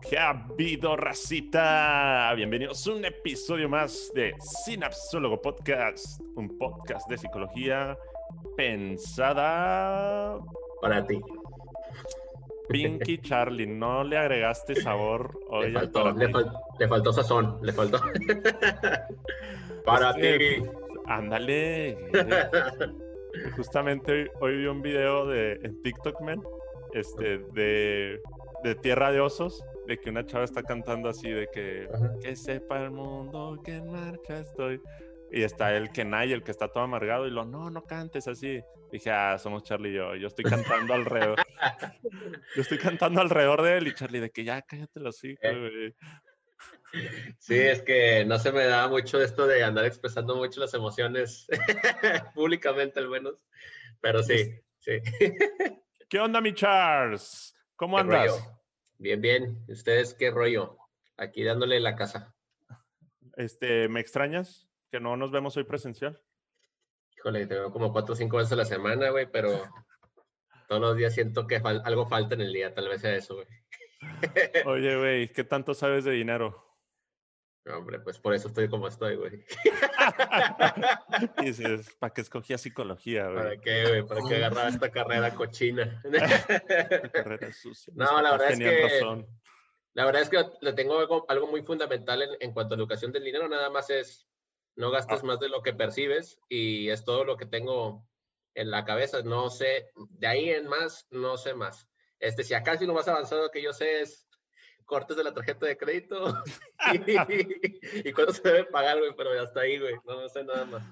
¿Qué ha habido, racita? Bienvenidos a un episodio más de Sinapsólogo Podcast, un podcast de psicología pensada para ti. Pinky Charlie, no le agregaste sabor hoy. Le faltó, le, le faltó sazón, le faltó. para ti. Ándale. Justamente hoy, vi un video de en TikTok, man, este, de, de Tierra de Osos, de que una chava está cantando así de que que sepa el mundo que en marcha estoy. Y está el Kenai, el que está todo amargado, y lo, no, no cantes así. Dije, ah, somos Charlie y yo. Yo estoy cantando alrededor. yo estoy cantando alrededor de él y Charlie, de que ya cállate los hijos, güey. Sí, es que no se me da mucho esto de andar expresando mucho las emociones públicamente al menos, pero sí, sí. ¿Qué onda, mi Charles? ¿Cómo andas? Bien, bien. ¿Ustedes qué rollo? Aquí dándole la casa. Este, ¿me extrañas? Que no nos vemos hoy presencial. Híjole, te veo como cuatro o cinco veces a la semana, güey, pero todos los días siento que algo falta en el día, tal vez sea eso, güey. Oye, güey, ¿qué tanto sabes de dinero? Hombre, pues por eso estoy como estoy, güey. Dices, ¿para qué escogía psicología, güey? ¿Para qué, güey? ¿Para qué agarraba esta carrera cochina? carrera sucia. No, la verdad es que... La verdad es que le tengo algo, muy fundamental en, cuanto a educación del dinero, nada más es no gastes ah. más de lo que percibes y es todo lo que tengo en la cabeza, no sé, de ahí en más, no sé más. Este, si acá sí lo más avanzado que yo sé es cortes de la tarjeta de crédito y, cuándo se debe pagar, güey, pero hasta ahí, güey, no, sé nada más.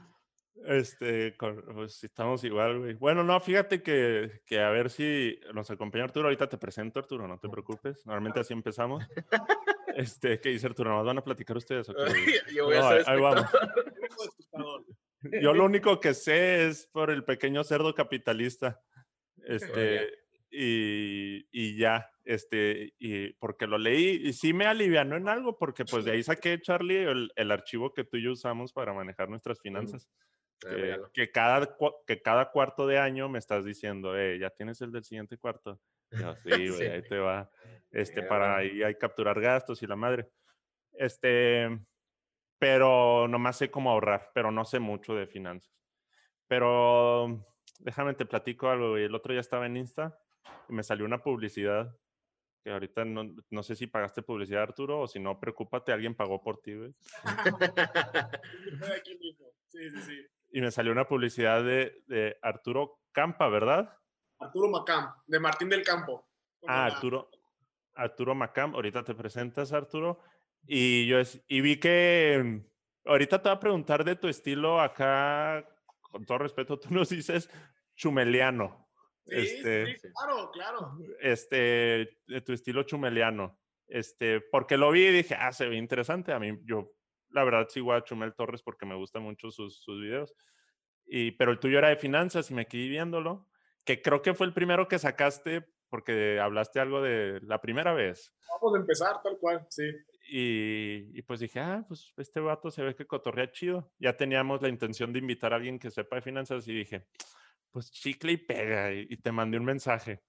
Este, pues estamos igual, güey. Bueno, no, fíjate que, que, a ver si nos acompaña Arturo. Ahorita te presento, Arturo, no te preocupes. Normalmente así empezamos. Este, ¿qué dice Arturo? ¿Nos van a platicar ustedes? Yo voy a ser ahí, vamos. Yo lo único que sé es por el pequeño cerdo capitalista. Este, y, y, ya, este, y porque lo leí y sí me alivianó en algo, porque pues de ahí saqué, Charlie, el, el archivo que tú y yo usamos para manejar nuestras finanzas. Ah, que, cada, que cada cuarto de año me estás diciendo, eh, ya tienes el del siguiente cuarto. Yo, sí, güey, ahí te va. Este, para ahí hay capturar gastos y la madre. Este, pero nomás sé cómo ahorrar, pero no sé mucho de finanzas. Pero déjame te platico algo, El otro ya estaba en Insta y me salió una publicidad que ahorita no, no, sé si pagaste publicidad, Arturo, o si no, preocúpate, alguien pagó por ti, güey. sí, sí, sí. Y me salió una publicidad de, de Arturo Campa, ¿verdad? Arturo Macam, de Martín del Campo. Ah, Arturo, Arturo Macam, ahorita te presentas, Arturo. Y yo y vi que ahorita te voy a preguntar de tu estilo acá, con todo respeto, tú nos dices chumeliano. Sí, este, sí, claro, claro. Este, de tu estilo chumeliano. Este, porque lo vi y dije, ah, se ve interesante. A mí, yo, la verdad, sigo a Chumel Torres porque me gustan mucho sus, sus videos. Y, pero el tuyo era de finanzas y me quedé viéndolo, que creo que fue el primero que sacaste porque hablaste algo de la primera vez. Vamos a empezar, tal cual, sí. Y, y, pues dije, ah, pues este vato se ve que cotorrea chido. Ya teníamos la intención de invitar a alguien que sepa de finanzas y dije, pues chicle y pega. Y, te mandé un mensaje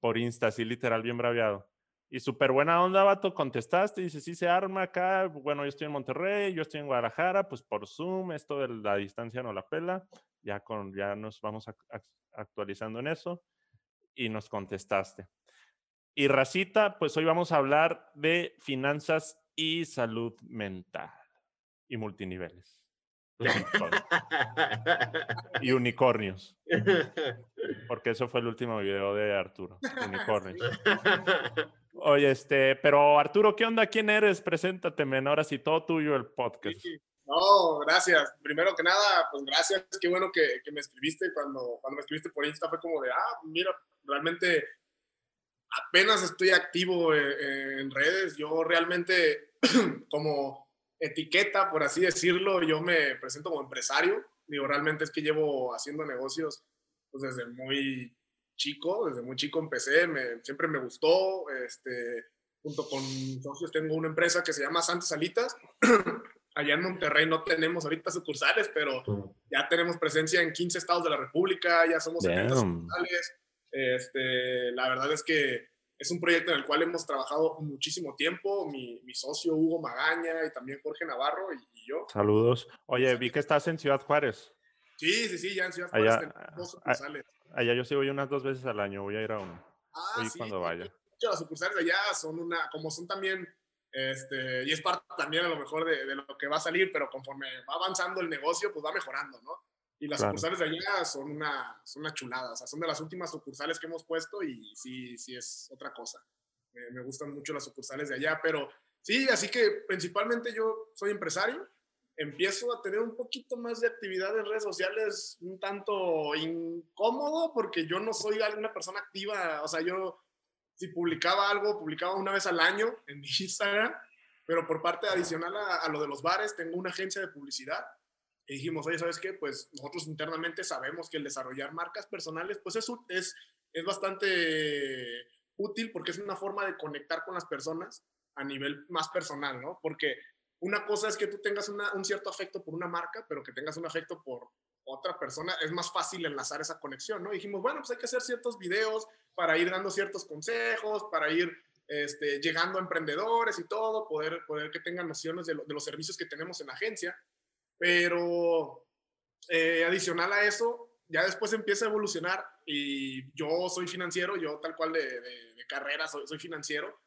por Insta, así literal, bien braviado. Y súper buena onda, vato, contestaste, y dice, sí se arma acá, bueno, yo estoy en Monterrey, yo estoy en Guadalajara, pues por Zoom, esto de la distancia no la pela, ya, con, ya nos vamos actualizando en eso, y nos contestaste. Y Racita, pues hoy vamos a hablar de finanzas y salud mental y multiniveles. Y unicornios. Porque eso fue el último video de Arturo. Unicornios. Oye, este, pero Arturo, ¿qué onda? ¿Quién eres? Preséntate, ahora sí, todo tuyo el podcast. No, gracias. Primero que nada, pues gracias. Qué bueno que, que, me escribiste. Cuando, cuando me escribiste por Insta fue como de, ah, mira, realmente apenas estoy activo en, en redes. Yo realmente, como etiqueta, por así decirlo, yo me presento como empresario. Digo, realmente es que llevo haciendo negocios pues, desde muy chico, desde muy chico empecé, me, siempre me gustó. Este, junto con socios tengo una empresa que se llama Santas Salitas. Allá en Monterrey no tenemos ahorita sucursales, pero ya tenemos presencia en 15 estados de la República, ya somos 70 sucursales. Este, la verdad es que es un proyecto en el cual hemos trabajado muchísimo tiempo, mi, mi socio Hugo Magaña y también Jorge Navarro y, yo. Saludos. Oye, vi que estás en Ciudad Juárez. Sí, sí, sí, ya en Ciudad Juárez allá, dos sucursales. Allá yo sí voy unas dos veces al año, voy a ir a uno. Ah, sí, cuando vaya. Las sucursales allá son una, como son también, este, y es parte también a lo mejor de, de, lo que va a salir, pero conforme va avanzando el negocio, pues va mejorando, ¿no? Y las sucursales de allá son una, son una chulada, o sea, son de las últimas sucursales que hemos puesto y sí, sí es otra cosa. me gustan mucho las sucursales de allá, pero sí, así que principalmente yo soy empresario, empiezo a tener un poquito más de actividad en redes sociales, un tanto incómodo, porque yo no soy alguna persona activa, o sea, yo si publicaba algo, publicaba una vez al año en mi Instagram, pero por parte adicional a, a lo de los bares, tengo una agencia de publicidad y dijimos, oye, ¿sabes qué? Pues nosotros internamente sabemos que el desarrollar marcas personales, pues es, es, es bastante útil porque es una forma de conectar con las personas a nivel más personal, ¿no? Porque una cosa es que tú tengas un cierto afecto por una marca, pero que tengas un afecto por otra persona, es más fácil enlazar esa conexión, ¿no? dijimos, bueno, pues hay que hacer ciertos videos para ir dando ciertos consejos, para ir este, llegando a emprendedores y todo, poder, poder que tengan nociones de, de los servicios que tenemos en la agencia. Pero eh, adicional a eso, ya después empieza a evolucionar y yo soy financiero, yo tal cual de, de, carrera soy, soy, financiero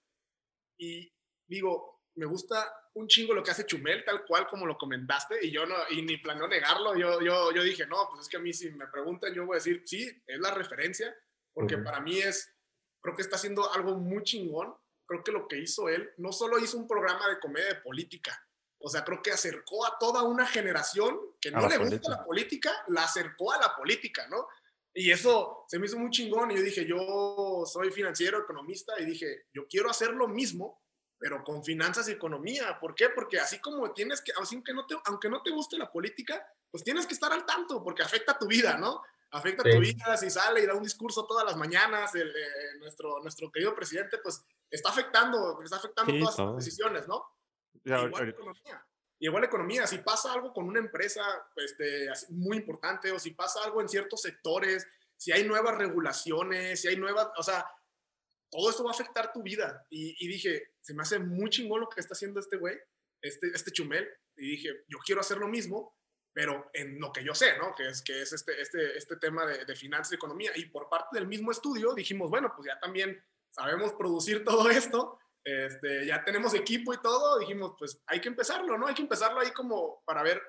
y digo, me gusta un chingo lo que hace Chumel, tal cual como lo comentaste y yo no, y ni planeo negarlo, yo, yo, yo dije, no, pues es que a mí si me preguntan yo voy a decir, sí, es la referencia, porque para mí es, creo que está haciendo algo muy chingón, creo que lo que hizo él, no solo hizo un programa de comedia de política, o sea, creo que acercó a toda una generación que no le gusta la política, la acercó a la política, ¿no? Y eso se me hizo muy chingón y yo dije, yo soy financiero, economista y dije, yo quiero hacer lo mismo, pero con finanzas y economía. ¿Por qué? Porque así como tienes que, aunque no te, aunque no te guste la política, pues tienes que estar al tanto porque afecta tu vida, ¿no? Afecta tu vida si sale y da un discurso todas las mañanas, el, eh, nuestro, nuestro querido presidente, pues está afectando, está afectando todas las decisiones, ¿no? Igual, economía. igual economía, si pasa algo con una empresa este, muy importante o si pasa algo en ciertos sectores, si hay nuevas regulaciones, si hay nuevas, o sea, todo esto va a afectar tu vida. Y, dije, se me hace muy chingón lo que está haciendo este güey, este, este chumel. Y dije, yo quiero hacer lo mismo, pero en lo que yo sé, ¿no? Que es, que es este, este, este tema de, de finanzas y economía. Y por parte del mismo estudio dijimos, bueno, pues ya también sabemos producir todo esto, este, ya tenemos equipo y todo, dijimos, pues hay que empezarlo, ¿no? Hay que empezarlo ahí como para ver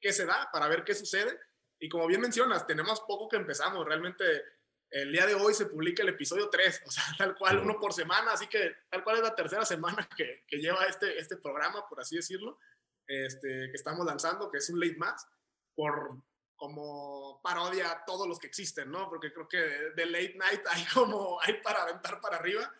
qué se da, para ver qué sucede. Y como bien mencionas, tenemos poco que empezamos. Realmente el día de hoy se publica el episodio 3, o sea, tal cual, uno por semana, así que tal cual es la tercera semana que, que lleva este, este programa, por así decirlo, este, que estamos lanzando, que es un late más, por como parodia a todos los que existen, ¿no? Porque creo que de late night hay como, hay para aventar para arriba.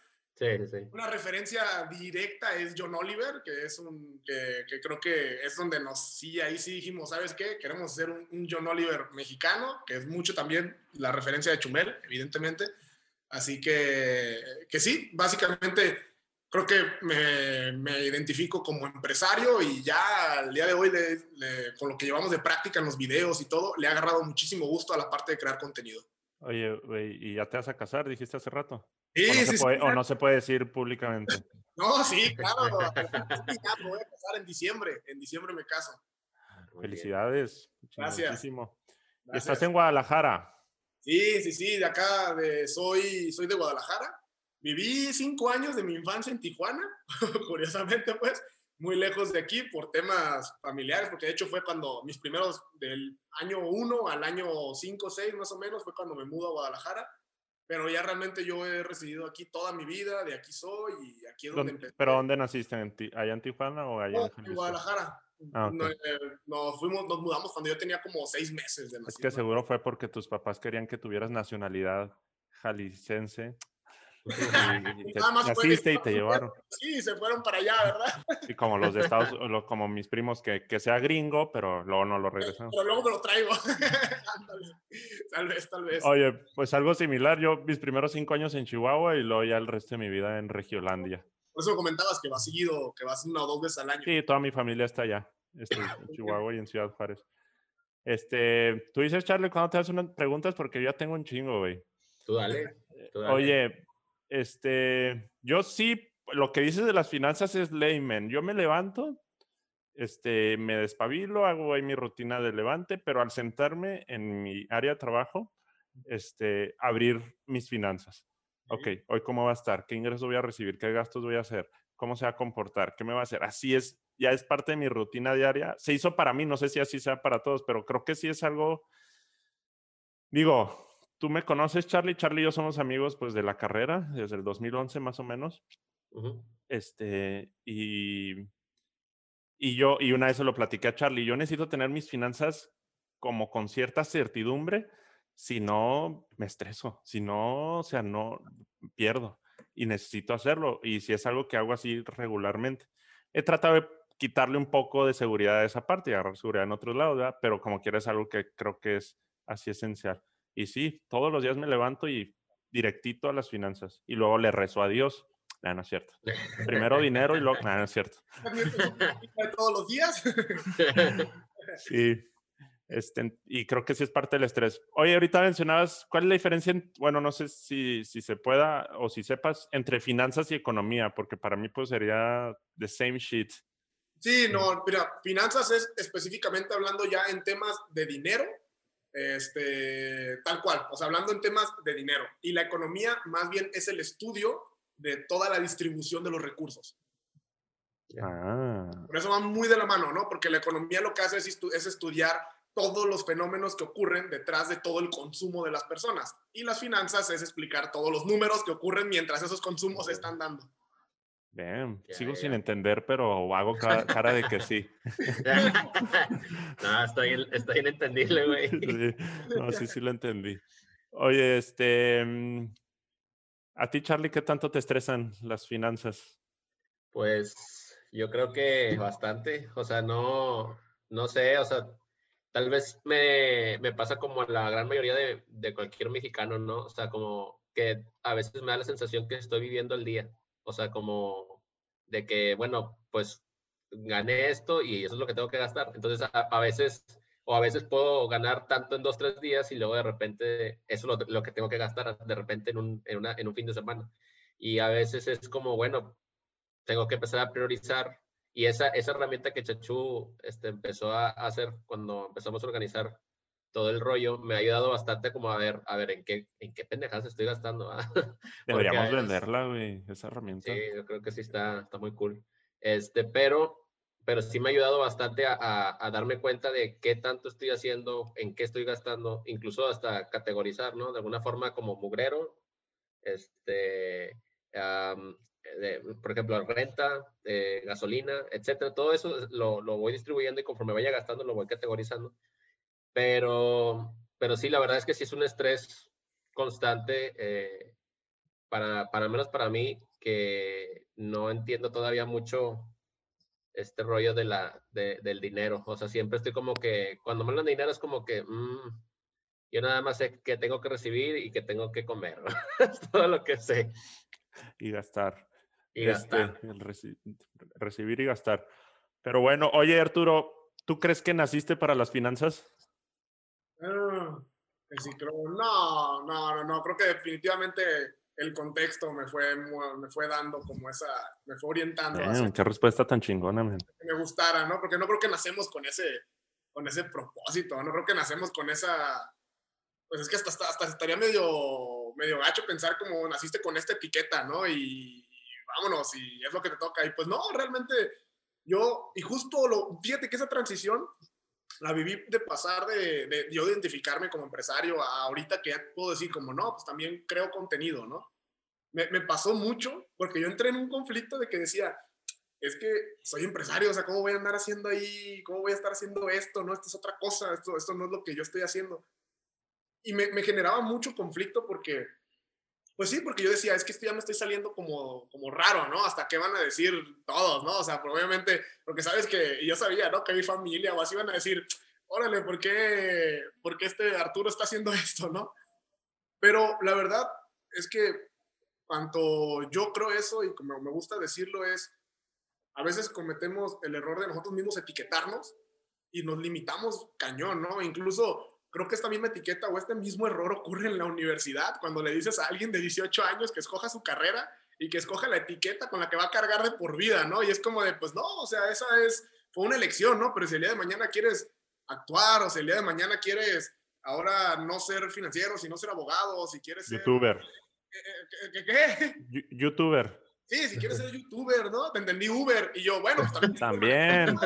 Una referencia directa es John Oliver, que es un, que, que, creo que es donde nos, sí, ahí sí dijimos, ¿sabes qué? Queremos hacer un, John Oliver mexicano, que es mucho también la referencia de Chumel, evidentemente. Así que, que sí, básicamente creo que me, me, identifico como empresario y ya al día de hoy, con lo que llevamos de práctica en los videos y todo, le ha agarrado muchísimo gusto a la parte de crear contenido. Oye, ¿y ya te vas a casar? Dijiste hace rato. Sí, o no, sí, se puede, o no se puede decir públicamente. No, sí, claro. ya me voy a casar en diciembre. En diciembre me caso. Felicidades. Gracias. ¿Estás en Guadalajara? Sí, sí, sí, de acá, de, soy, soy de Guadalajara. Viví cinco años de mi infancia en Tijuana, curiosamente, pues, muy lejos de aquí por temas familiares, porque de hecho fue cuando mis primeros, del año uno al año cinco, seis más o menos, fue cuando me mudo a Guadalajara pero ya realmente yo he residido aquí toda mi vida, de aquí soy y aquí es donde empecé. ¿Pero dónde naciste? ¿En ¿Allá en Tijuana o allá en Guadalajara. Ah, eh, nos, fuimos, nos mudamos cuando yo tenía como seis meses de nacido. Es que seguro fue porque tus papás querían que tuvieras nacionalidad jaliscense y te, y te llevaron. Sí, se fueron para allá, ¿verdad? Y como los de Estados como mis primos, que, que sea gringo, pero luego no lo regresan. Pero luego me lo traigo. tal vez, tal vez. Oye, pues algo similar. Yo mis primeros cinco años en Chihuahua y luego ya el resto de mi vida en Regiolandia. Por eso comentabas que vas seguido, que vas una o dos veces al año. Sí, toda mi familia está allá, este, en Chihuahua y en Ciudad Juárez. Este, tú dices, Charlie, cuando te hacen unas preguntas, porque yo ya tengo un chingo, güey. Tú dale. Oye, este, yo sí, lo que dices de las finanzas es layman. Yo me levanto, este, me despabilo, hago ahí mi rutina de levante, pero al sentarme en mi área de trabajo, este, abrir mis finanzas. Ok, hoy cómo va a estar, qué ingresos voy a recibir, qué gastos voy a hacer, cómo se va a comportar, qué me va a hacer. Así es, ya es parte de mi rutina diaria. Se hizo para mí, no sé si así sea para todos, pero creo que sí es algo, digo, tú me conoces, Charlie. Charlie y yo somos amigos pues de la carrera, desde el 2011 más o menos. Este, y, y yo, y una vez se lo platiqué a Charlie, yo necesito tener mis finanzas como con cierta certidumbre, si no me estreso, si no, o sea, no pierdo y necesito hacerlo. Y si es algo que hago así regularmente, he tratado de quitarle un poco de seguridad a esa parte y agarrar seguridad en otros lados, ¿verdad? pero como quiera es algo que creo que es así esencial. Y sí, todos los días me levanto y directito a las finanzas y luego le rezo a Dios. No, no es cierto. Primero dinero y luego... No, no es cierto. ¿Todos los días? Sí. Este, y creo que sí es parte del estrés. Oye, ahorita mencionabas, ¿cuál es la diferencia, bueno, no sé si, si se pueda o si sepas, entre finanzas y economía? Porque para mí pues sería the same shit. Sí, no, mira, finanzas es específicamente hablando ya en temas de dinero, este, tal cual, o sea, hablando en temas de dinero. Y la economía más bien es el estudio de toda la distribución de los recursos. Ah. Por eso va muy de la mano, ¿no? Porque la economía lo que hace es, es estudiar todos los fenómenos que ocurren detrás de todo el consumo de las personas. Y las finanzas es explicar todos los números que ocurren mientras esos consumos se están dando. Bien, sigo sin entender, pero hago cara, de que sí. no, estoy, estoy inentendible, güey. Sí, no, sí, sí lo entendí. Oye, este, mm, a ti, Charlie, ¿qué tanto te estresan las finanzas? Pues yo creo que bastante. O sea, no, no sé, o sea, tal vez me, me pasa como la gran mayoría de, de cualquier mexicano, ¿no? O sea, como que a veces me da la sensación que estoy viviendo el día. O sea, como de que, bueno, pues gané esto y eso es lo que tengo que gastar. Entonces, a, veces, o a veces puedo ganar tanto en dos, tres días y luego de repente eso es lo, que tengo que gastar de repente en un, en, una, en un fin de semana. Y a veces es como, bueno, tengo que empezar a priorizar. Y esa, esa herramienta que Chachu este, empezó a hacer cuando empezamos a organizar todo el rollo me ha ayudado bastante como a ver, a ver en qué, en qué pendejadas estoy gastando. Deberíamos venderla, güey, esa herramienta. Sí, yo creo que sí está, está muy cool. Este, pero, pero sí me ha ayudado bastante a, a, darme cuenta de qué tanto estoy haciendo, en qué estoy gastando, incluso hasta categorizar, ¿no? De alguna forma como mugrero, este, por ejemplo, renta, eh, gasolina, etcétera. Todo eso lo, lo voy distribuyendo y conforme vaya gastando lo voy categorizando pero, pero sí, la verdad es que sí es un estrés constante, eh, para, para menos para mí, que no entiendo todavía mucho este rollo de la, de, del dinero. O sea, siempre estoy como que, cuando me hablan de dinero es como que, mm, yo nada más sé que tengo que recibir y que tengo que comer. es todo lo que sé. Y gastar. Y gastar. Este, recibir y gastar. Pero bueno, oye Arturo, ¿tú crees que naciste para las finanzas? Ah, no, no, no, no, creo que definitivamente el contexto me fue, me fue dando como esa, me fue orientando. qué respuesta tan chingona, man. Que me gustara, ¿no? Porque no creo que nacemos con ese, con ese propósito, no creo que nacemos con esa, pues es que hasta, hasta, estaría medio, medio gacho pensar como naciste con esta etiqueta, ¿no? Y, vámonos, y es lo que te toca. Y pues no, realmente yo, y justo lo, fíjate que esa transición la viví de pasar de, de, yo identificarme como empresario a ahorita que ya puedo decir como, no, pues también creo contenido, ¿no? Me, me, pasó mucho porque yo entré en un conflicto de que decía, es que soy empresario, o sea, ¿cómo voy a andar haciendo ahí? ¿Cómo voy a estar haciendo esto? No, esto es otra cosa, esto, esto no es lo que yo estoy haciendo. Y me, me generaba mucho conflicto porque, pues sí, porque yo decía, es que esto ya me estoy saliendo como, como raro, ¿no? Hasta qué van a decir todos, ¿no? O sea, probablemente, porque sabes que yo sabía, ¿no? Que mi familia o así van a decir, órale, ¿por qué, ¿por qué este Arturo está haciendo esto, no? Pero la verdad es que cuanto yo creo eso y como me gusta decirlo es, a veces cometemos el error de nosotros mismos etiquetarnos y nos limitamos cañón, ¿no? Incluso creo que esta misma etiqueta o este mismo error ocurre en la universidad, cuando le dices a alguien de 18 años que escoja su carrera y que escoja la etiqueta con la que va a cargar de por vida, ¿no? Y es como de, pues no, o sea, esa es, fue una elección, ¿no? Pero si el día de mañana quieres actuar o si el día de mañana quieres ahora no ser financiero, sino ser abogado, si quieres ser... Youtuber. ¿Qué? qué, Youtuber. Sí, si quieres ser youtuber, ¿no? Te entendí Uber. Y yo, bueno, pues también.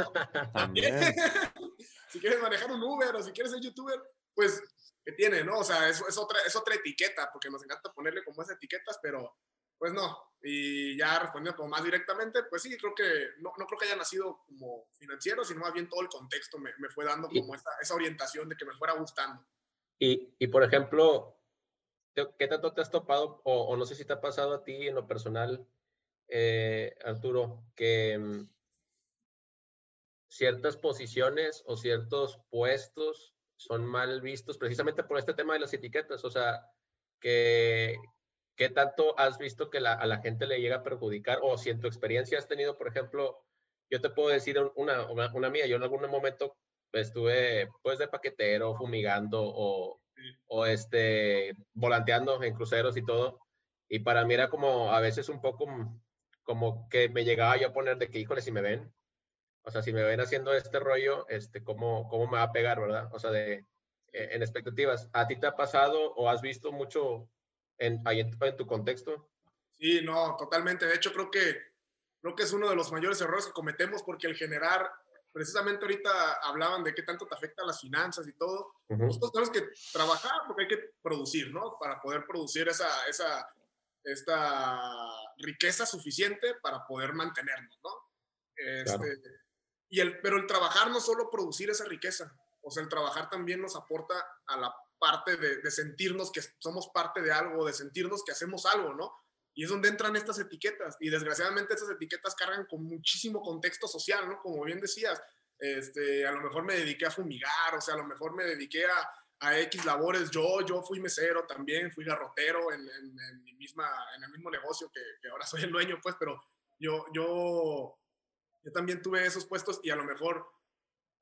también. si quieres manejar un Uber o si quieres ser youtuber, pues, ¿qué tiene, no? O sea, es, es, otra, es otra etiqueta, porque nos encanta ponerle como esas etiquetas, pero pues no. Y ya respondiendo como más directamente, pues sí, creo que no, no creo que haya nacido como financiero, sino más bien todo el contexto me, me fue dando como esa, esa, orientación de que me fuera gustando. Y, y por ejemplo, ¿qué tanto te has topado, o, o, no sé si te ha pasado a ti en lo personal, eh, Arturo, que mm, ciertas posiciones o ciertos puestos son mal vistos precisamente por este tema de las etiquetas? O sea, que, ¿qué tanto has visto que a la gente le llega a perjudicar? O si en tu experiencia has tenido, por ejemplo, yo te puedo decir una, una, mía, yo en algún momento estuve pues de paquetero, fumigando o, o este, volanteando en cruceros y todo. Y para mí era como a veces un poco como que me llegaba yo a poner de que, híjole, si me ven, o sea, si me ven haciendo este rollo, este, ¿cómo, cómo me va a pegar, verdad? O sea, de, e, en expectativas. ¿A ti te ha pasado o has visto mucho en, ahí en, tu contexto? Sí, no, totalmente. De hecho, creo que, creo que es uno de los mayores errores que cometemos porque el generar, precisamente ahorita hablaban de qué tanto te afecta las finanzas y todo. Nosotros tenemos que trabajar porque hay que producir, ¿no? Para poder producir esa, esa, esta riqueza suficiente para poder mantenernos, ¿no? Este, y el, pero el trabajar no solo producir esa riqueza, o sea, el trabajar también nos aporta a la parte de, sentirnos que somos parte de algo, de sentirnos que hacemos algo, ¿no? Y es donde entran estas etiquetas. Y desgraciadamente estas etiquetas cargan con muchísimo contexto social, ¿no? Como bien decías, este, a lo mejor me dediqué a fumigar, o sea, a lo mejor me dediqué a, a X labores. Yo, yo fui mesero también, fui garrotero en, en, mi misma, en el mismo negocio que, que, ahora soy el dueño, pues, pero yo, yo, yo también tuve esos puestos y a lo mejor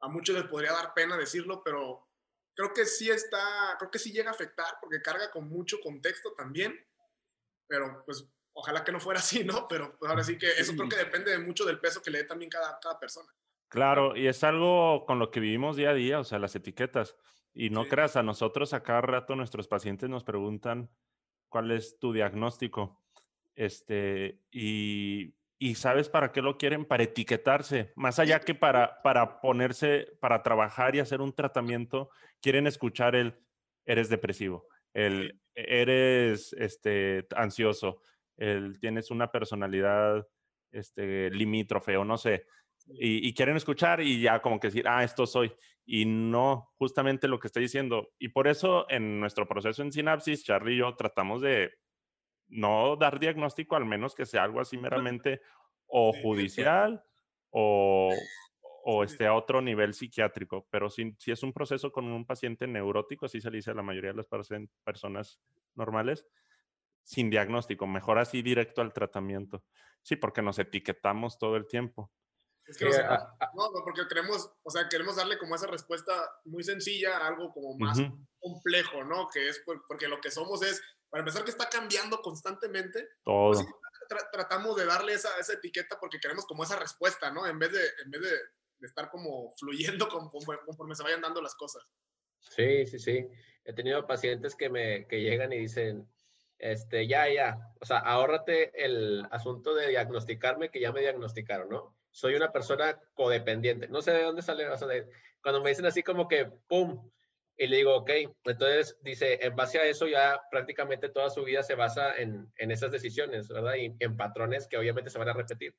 a muchos les podría dar pena decirlo, pero creo que sí está, creo que sí llega a afectar porque carga con mucho contexto también, pero pues ojalá que no fuera así, ¿no? Pero pues, ahora sí que eso creo que depende mucho del peso que le dé también cada, cada persona. Claro, y es algo con lo que vivimos día a día, o sea, las etiquetas. Y no creas, a nosotros a cada rato nuestros pacientes nos preguntan cuál es tu diagnóstico. Este, y, y sabes para qué lo quieren, para etiquetarse, más allá que para, para ponerse, para trabajar y hacer un tratamiento, quieren escuchar el, eres depresivo, el, eres este, ansioso, el, tienes una personalidad este, limítrofe o no sé, y, quieren escuchar y ya como que decir, ah, esto soy. Y no justamente lo que estoy diciendo. Y por eso en nuestro proceso en Sinapsis, Charlie y yo tratamos de no dar diagnóstico, al menos que sea algo así meramente o judicial o, o este, a otro nivel psiquiátrico. Pero si, si es un proceso con un paciente neurótico, así se le dice a la mayoría de las personas normales, sin diagnóstico, mejor así directo al tratamiento. Sí, porque nos etiquetamos todo el tiempo. Es que no, porque queremos, o sea, queremos darle como esa respuesta muy sencilla a algo como más complejo, ¿no? Que es porque lo que somos es, para empezar, que está cambiando constantemente. Pues Todo. tratamos de darle esa, esa, etiqueta porque queremos como esa respuesta, ¿no? En vez de, en vez de, de estar como fluyendo conforme, conforme, se vayan dando las cosas. Sí, sí, sí. He tenido pacientes que me que llegan y dicen, este, ya, ya, o sea, ahórrate el asunto de diagnosticarme que ya me diagnosticaron, ¿no? Soy una persona codependiente. No sé de dónde sale, o sea, cuando me dicen así como que, ¡pum! Y le digo, ok, entonces dice, en base a eso ya prácticamente toda su vida se basa en, en esas decisiones, ¿verdad? Y en patrones que obviamente se van a repetir.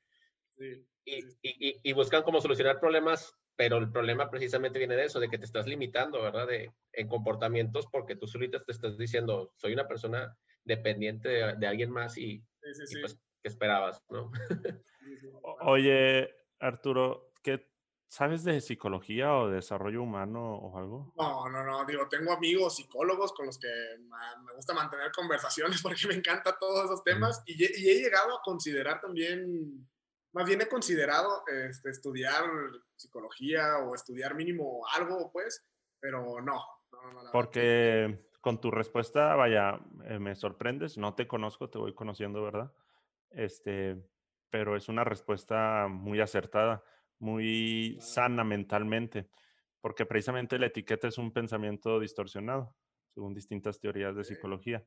Sí, y, Y, y, buscan cómo solucionar problemas, pero el problema precisamente viene de eso, de que te estás limitando, ¿verdad? De, en comportamientos porque tú solita te estás diciendo, soy una persona dependiente de, de alguien más y, y pues, ¿qué esperabas, no? Oye, Arturo, ¿qué sabes de psicología o de desarrollo humano o algo? No, no, no. Digo, tengo amigos psicólogos con los que me gusta mantener conversaciones porque me encanta todos esos temas y, he llegado a considerar también, más bien he considerado este, estudiar psicología o estudiar mínimo algo, pues, pero no, Porque con tu respuesta, vaya, eh, me sorprendes, no te conozco, te voy conociendo, ¿verdad? Este, pero es una respuesta muy acertada, muy sana mentalmente, porque precisamente la etiqueta es un pensamiento distorsionado, según distintas teorías de psicología.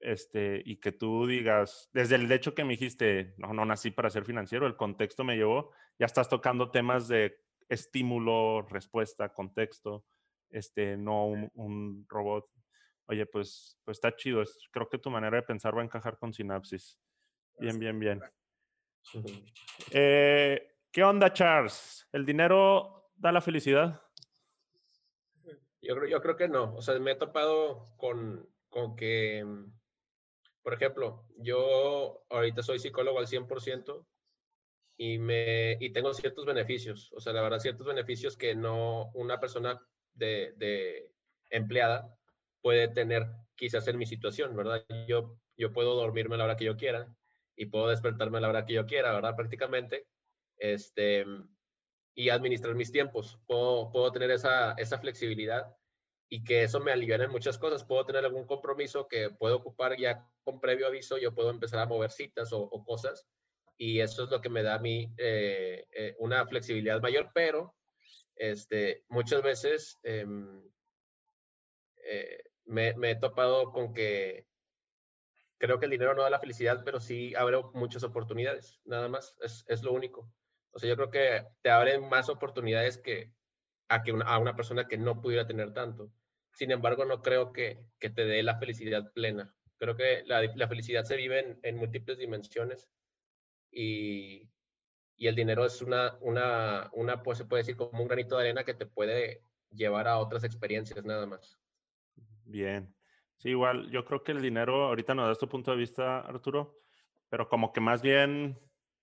Este, y que tú digas, desde el hecho que me dijiste, no, no nací para ser financiero, el contexto me llevó, ya estás tocando temas de estímulo, respuesta, contexto, este, no un, robot. Oye, pues, pues está chido. creo que tu manera de pensar va a encajar con Sinapsis. Bien, bien, bien. Eh, ¿Qué onda, Charles? ¿El dinero da la felicidad? Yo creo, yo creo que no. O sea, me he topado con, con que, mm, por ejemplo, yo ahorita soy psicólogo al 100% y, me, y tengo ciertos beneficios. O sea, la verdad, ciertos beneficios que no una persona de, de empleada puede tener quizás en mi situación, ¿verdad? Yo, yo puedo dormirme a la hora que yo quiera y puedo despertarme a la hora que yo quiera, ¿verdad? Prácticamente. Este, y administrar mis tiempos. Puedo, puedo tener esa, esa flexibilidad y que eso me alivia en muchas cosas. Puedo tener algún compromiso que puedo ocupar ya con previo aviso, yo puedo empezar a mover citas o, cosas y eso es lo que me da a mí eh, eh, una flexibilidad mayor, pero este, muchas veces em, eh, me, he topado con que creo que el dinero no da la felicidad, pero sí abre muchas oportunidades, nada más, es, es lo único. O sea, yo creo que te abren más oportunidades que a, que una, a una persona que no pudiera tener tanto. Sin embargo, no creo que, que te dé la felicidad plena. Creo que la, la felicidad se vive en, en, múltiples dimensiones y, y el dinero es una, una, una, pues se puede decir como un granito de arena que te puede llevar a otras experiencias nada más. Bien. Sí, igual, yo creo que el dinero, ahorita nos da tu punto de vista, Arturo, pero como que más bien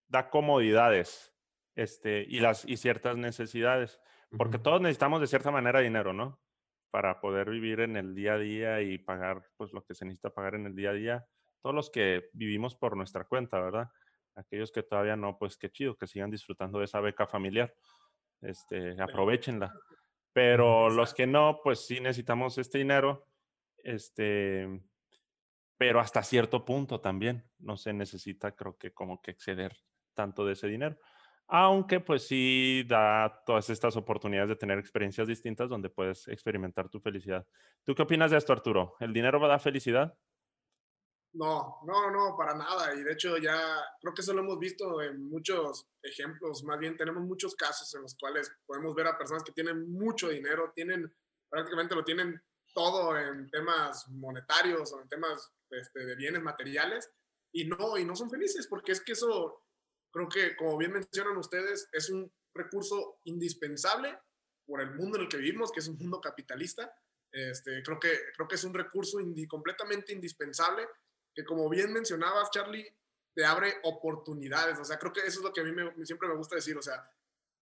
da comodidades este, y, las, y ciertas necesidades, porque todos necesitamos de cierta manera dinero, ¿no? Para poder vivir en el día a día y pagar pues lo que se necesita pagar en el día a día. Todos los que vivimos por nuestra cuenta, ¿verdad? Aquellos que todavía no, pues qué chido, que sigan disfrutando de esa beca familiar. Este, aprovechenla. Pero los que no, pues sí necesitamos este dinero este, pero hasta cierto punto también no se necesita, creo que como que exceder tanto de ese dinero. Aunque pues sí da todas estas oportunidades de tener experiencias distintas donde puedes experimentar tu felicidad. ¿Tú qué opinas de esto, Arturo? ¿El dinero va a dar felicidad? No, no, no, para nada. Y de hecho ya creo que eso lo hemos visto en muchos ejemplos. Más bien tenemos muchos casos en los cuales podemos ver a personas que tienen mucho dinero, tienen, prácticamente lo tienen todo en temas monetarios o en temas este, de bienes materiales y no, y no son felices porque es que eso, creo que como bien mencionan ustedes, es un recurso indispensable por el mundo en el que vivimos, que es un mundo capitalista. Este, creo, que, creo que es un recurso completamente indispensable que como bien mencionabas, Charlie, te abre oportunidades. O sea, creo que eso es lo que a mí me, siempre me gusta decir. O sea,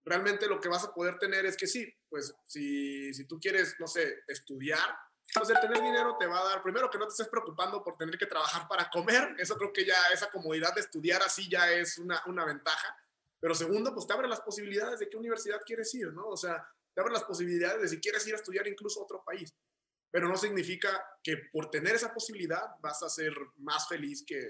realmente lo que vas a poder tener es que sí, pues si, si tú quieres, no sé, estudiar, pues el tener dinero te va a dar, primero que no te estés preocupando por tener que trabajar para comer, eso creo que ya esa comodidad de estudiar así ya es una, una ventaja, pero segundo, pues te abre las posibilidades de qué universidad quieres ir, ¿no? O sea, te abre las posibilidades de si quieres ir a estudiar incluso a otro país, pero no significa que por tener esa posibilidad vas a ser más feliz que...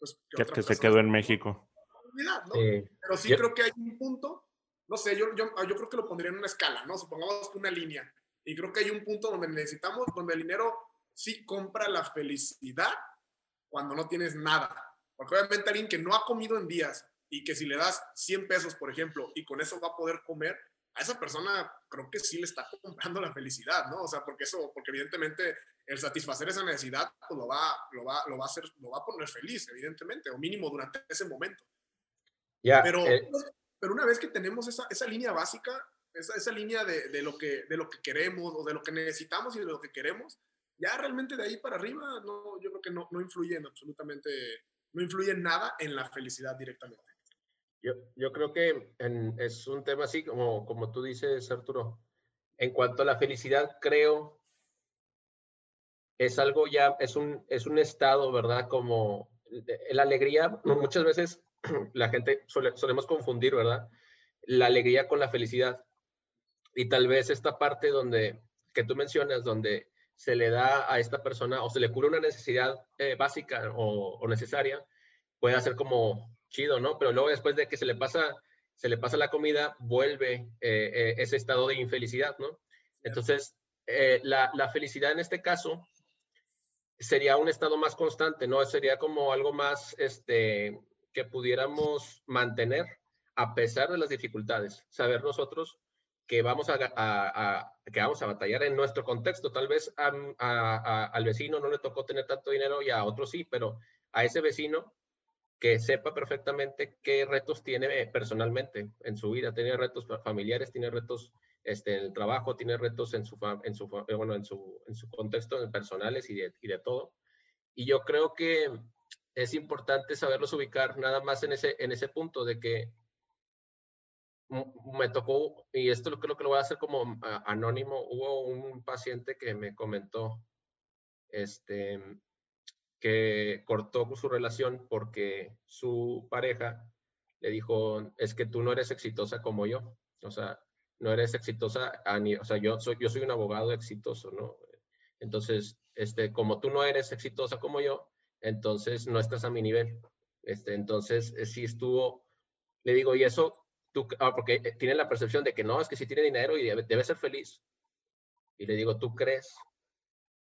Pues, que, que, se quedó en México. ¿no? pero sí creo que hay un punto no sé, yo, yo, yo creo que lo pondría en una escala, ¿no? Supongamos que una línea. Y creo que hay un punto donde necesitamos, donde el dinero sí compra la felicidad cuando no tienes nada. Porque obviamente alguien que no ha comido en días y que si le das 100 pesos, por ejemplo, y con eso va a poder comer, a esa persona creo que sí le está comprando la felicidad, ¿no? O sea, porque eso, porque evidentemente el satisfacer esa necesidad pues lo va, lo va, lo va a hacer, lo va a poner feliz, evidentemente, o mínimo durante ese momento. Ya. Pero eh, pero una vez que tenemos esa, esa línea básica, esa, esa línea de, de, lo que, de lo que queremos o de lo que necesitamos y de lo que queremos, ya realmente de ahí para arriba, no, yo creo que no, no influye en absolutamente, no influye en nada en la felicidad directamente. Yo, yo creo que en, es un tema así como, como tú dices, Arturo. En cuanto a la felicidad, creo es algo ya, es un, es un estado, ¿verdad? Como la alegría, muchas veces la gente solemos confundir, ¿verdad? La alegría con la felicidad. Y tal vez esta parte donde que tú mencionas, donde se le da a esta persona o se le cura una necesidad eh, básica o, necesaria, puede ser como chido, ¿no? Pero luego después de que se le pasa, se le pasa la comida, vuelve eh, ese estado de infelicidad, ¿no? Entonces, la, la, felicidad en este caso sería un estado más constante, ¿no? Sería como algo más, este, que pudiéramos mantener a pesar de las dificultades. Saber nosotros que vamos a, que vamos a batallar en nuestro contexto. Tal vez al vecino no le tocó tener tanto dinero y a otro sí, pero a ese vecino que sepa perfectamente qué retos tiene personalmente en su vida. Tiene retos familiares, tiene retos este, en el trabajo, tiene retos en su, en su, bueno, en su, en su contexto personales y de, y de todo. Y yo creo que es importante saberlos ubicar nada más en ese, en ese punto de que me tocó, y esto creo que lo voy a hacer como anónimo, hubo un paciente que me comentó este, que cortó su relación porque su pareja le dijo, es que tú no eres exitosa como yo, o sea, no eres exitosa, o sea, yo soy, yo soy un abogado exitoso, ¿no? Entonces, este, como tú no eres exitosa como yo, entonces no estás a mi nivel. Este, entonces, eh, sí estuvo, le digo, y eso, tú, ah, porque eh, tiene la percepción de que no, es que si tiene dinero y debe, ser feliz. Y le digo, ¿tú crees?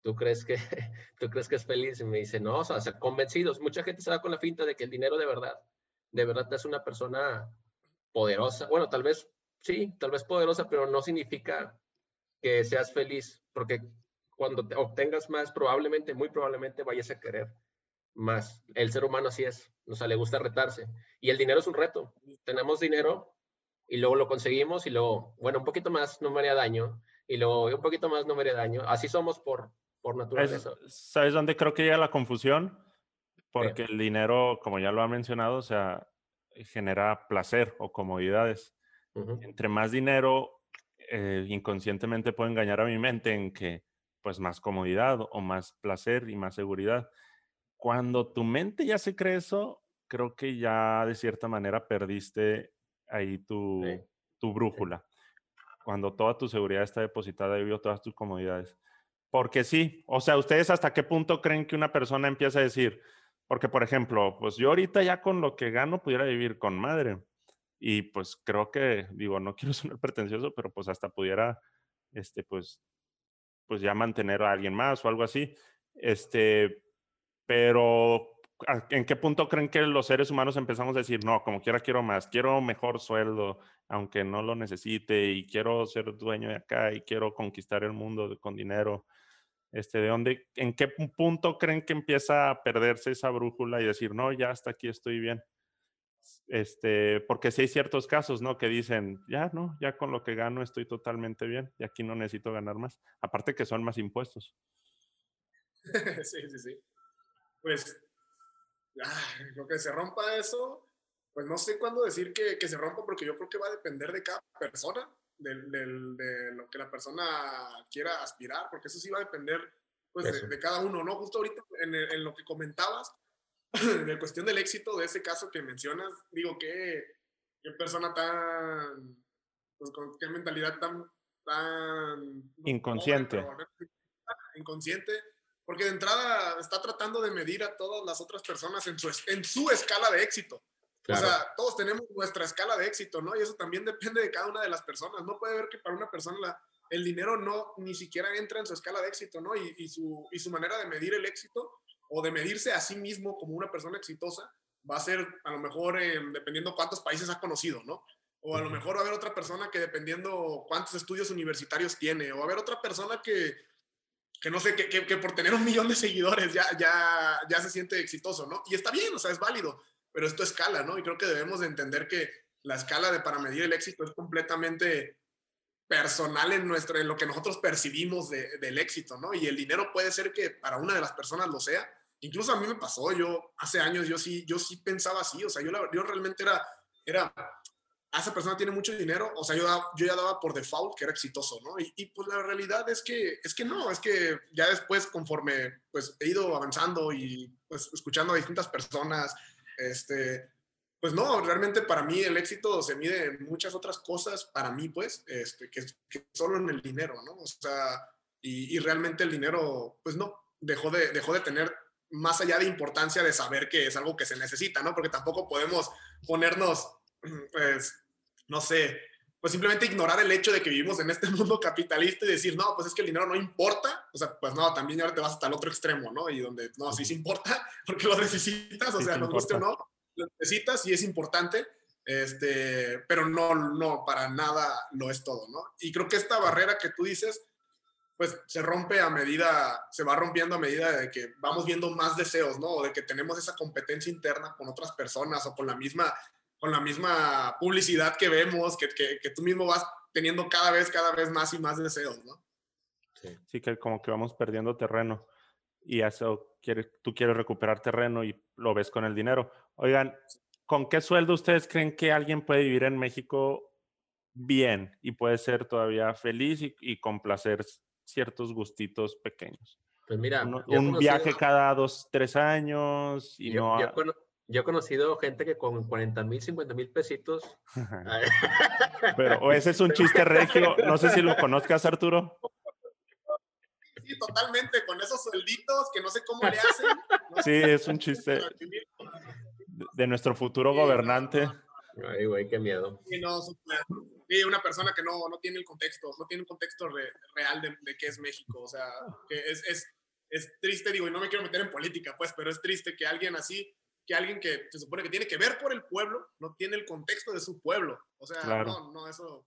¿Tú crees que, tú crees que es feliz? Y me dice, no, o sea, convencidos. Mucha gente se da con la finta de que el dinero de verdad, de verdad te es una persona poderosa. Bueno, tal vez, sí, tal vez poderosa, pero no significa que seas feliz, porque cuando te obtengas más, probablemente, muy probablemente vayas a querer más. El ser humano así es, o sea, le gusta retarse. Y el dinero es un reto. Tenemos dinero y luego lo conseguimos y luego, bueno, un poquito más no me haría daño y luego un poquito más no me haría daño. Así somos por, por naturaleza. ¿Sabes dónde creo que llega la confusión? Porque el dinero, como ya lo ha mencionado, o sea, genera placer o comodidades. Entre más dinero, eh, inconscientemente puedo engañar a mi mente en que, pues, más comodidad o más placer y más seguridad. Cuando tu mente ya se cree eso, creo que ya de cierta manera perdiste ahí tu, tu brújula. Cuando toda tu seguridad está depositada y todas tus comodidades. Porque sí, o sea, ¿ustedes hasta qué punto creen que una persona empieza a decir? Porque, por ejemplo, pues yo ahorita ya con lo que gano pudiera vivir con madre. Y pues creo que, digo, no quiero sonar pretencioso, pero pues hasta pudiera, este, pues, pues ya mantener a alguien más o algo así. Este, pero ¿en qué punto creen que los seres humanos empezamos a decir, no, como quiera quiero más, quiero mejor sueldo, aunque no lo necesite, y quiero ser dueño de acá, y quiero conquistar el mundo con dinero? Este, ¿de dónde, en qué punto creen que empieza a perderse esa brújula y decir, no, ya hasta aquí estoy bien? Este, porque si hay ciertos casos, ¿no? Que dicen, ya, no, ya con lo que gano estoy totalmente bien y aquí no necesito ganar más. Aparte que son más impuestos. sí, sí, sí pues, lo que se rompa eso, pues no sé cuándo decir que, que, se rompa, porque yo creo que va a depender de cada persona, de, de, lo que la persona quiera aspirar, porque eso sí va a depender pues, de, cada uno, ¿no? Justo ahorita en, en lo que comentabas, de cuestión del éxito de ese caso que mencionas, digo, qué, qué persona tan, pues con qué mentalidad tan, tan inconsciente. inconsciente porque de entrada está tratando de medir a todas las otras personas en su, en su escala de éxito. O sea, todos tenemos nuestra escala de éxito, ¿no? Y eso también depende de cada una de las personas. No puede ver que para una persona la, el dinero no ni siquiera entra en su escala de éxito, ¿no? Y, y, su, y su manera de medir el éxito o de medirse a sí mismo como una persona exitosa va a ser a lo mejor dependiendo cuántos países ha conocido, ¿no? O a lo mejor va a haber otra persona que dependiendo cuántos estudios universitarios tiene, o va a haber otra persona que que no sé, que, que, por tener un millón de seguidores ya, ya, ya se siente exitoso, ¿no? Y está bien, o sea, es válido, pero esto escala, ¿no? Y creo que debemos de entender que la escala de para medir el éxito es completamente personal en, nuestro, en lo que nosotros percibimos de, del éxito, ¿no? Y el dinero puede ser que para una de las personas lo sea. Incluso a mí me pasó, yo hace años yo sí, yo sí pensaba así, o sea, yo, yo realmente era, era esa persona tiene mucho dinero, o sea, yo, yo ya daba por default que era exitoso, ¿no? Y, pues la realidad es que, es que no, es que ya después conforme pues he ido avanzando y pues escuchando a distintas personas, este, pues no, realmente para mí el éxito se mide en muchas otras cosas, para mí pues, este, que, que solo en el dinero, ¿no? O sea, y, y, realmente el dinero, pues no, dejó de, dejó de tener más allá de importancia de saber que es algo que se necesita, ¿no? Porque tampoco podemos ponernos, pues, no sé, pues simplemente ignorar el hecho de que vivimos en este mundo capitalista y decir, no, pues es que el dinero no importa, o sea, pues no, también ahora te vas hasta el otro extremo, ¿no? Y donde, no, sí se importa, porque lo necesitas, o sea, nos guste o no, lo necesitas y es importante, este, pero no, no, para nada lo es todo, ¿no? Y creo que esta barrera que tú dices, pues se rompe a medida, se va rompiendo a medida de que vamos viendo más deseos, ¿no? O de que tenemos esa competencia interna con otras personas o con la misma, con la misma publicidad que vemos, que, que, que tú mismo vas teniendo cada vez, cada vez más y más deseos, ¿no? Sí, sí que como que vamos perdiendo terreno y eso quiere, tú quieres recuperar terreno y lo ves con el dinero. Oigan, ¿con qué sueldo ustedes creen que alguien puede vivir en México bien y puede ser todavía feliz y, y complacer ciertos gustitos pequeños. Pues mira, un, viaje cada dos, tres años y yo, no... Yo, he conocido gente que con 40 mil, 50 mil pesitos... Pero ese es un chiste regio, no sé si lo conozcas, Arturo. Sí, totalmente, con esos suelditos que no sé cómo le hacen. sí, es un chiste de nuestro futuro gobernante. Ay, güey, qué miedo. Sí, no, sí, una persona que no, no tiene el contexto, no tiene un contexto real de, de, qué es México. O sea, que es, es, es, triste, digo, y no me quiero meter en política, pues, pero es triste que alguien así, que alguien que se supone que tiene que ver por el pueblo, no tiene el contexto de su pueblo. O sea, no, no, eso...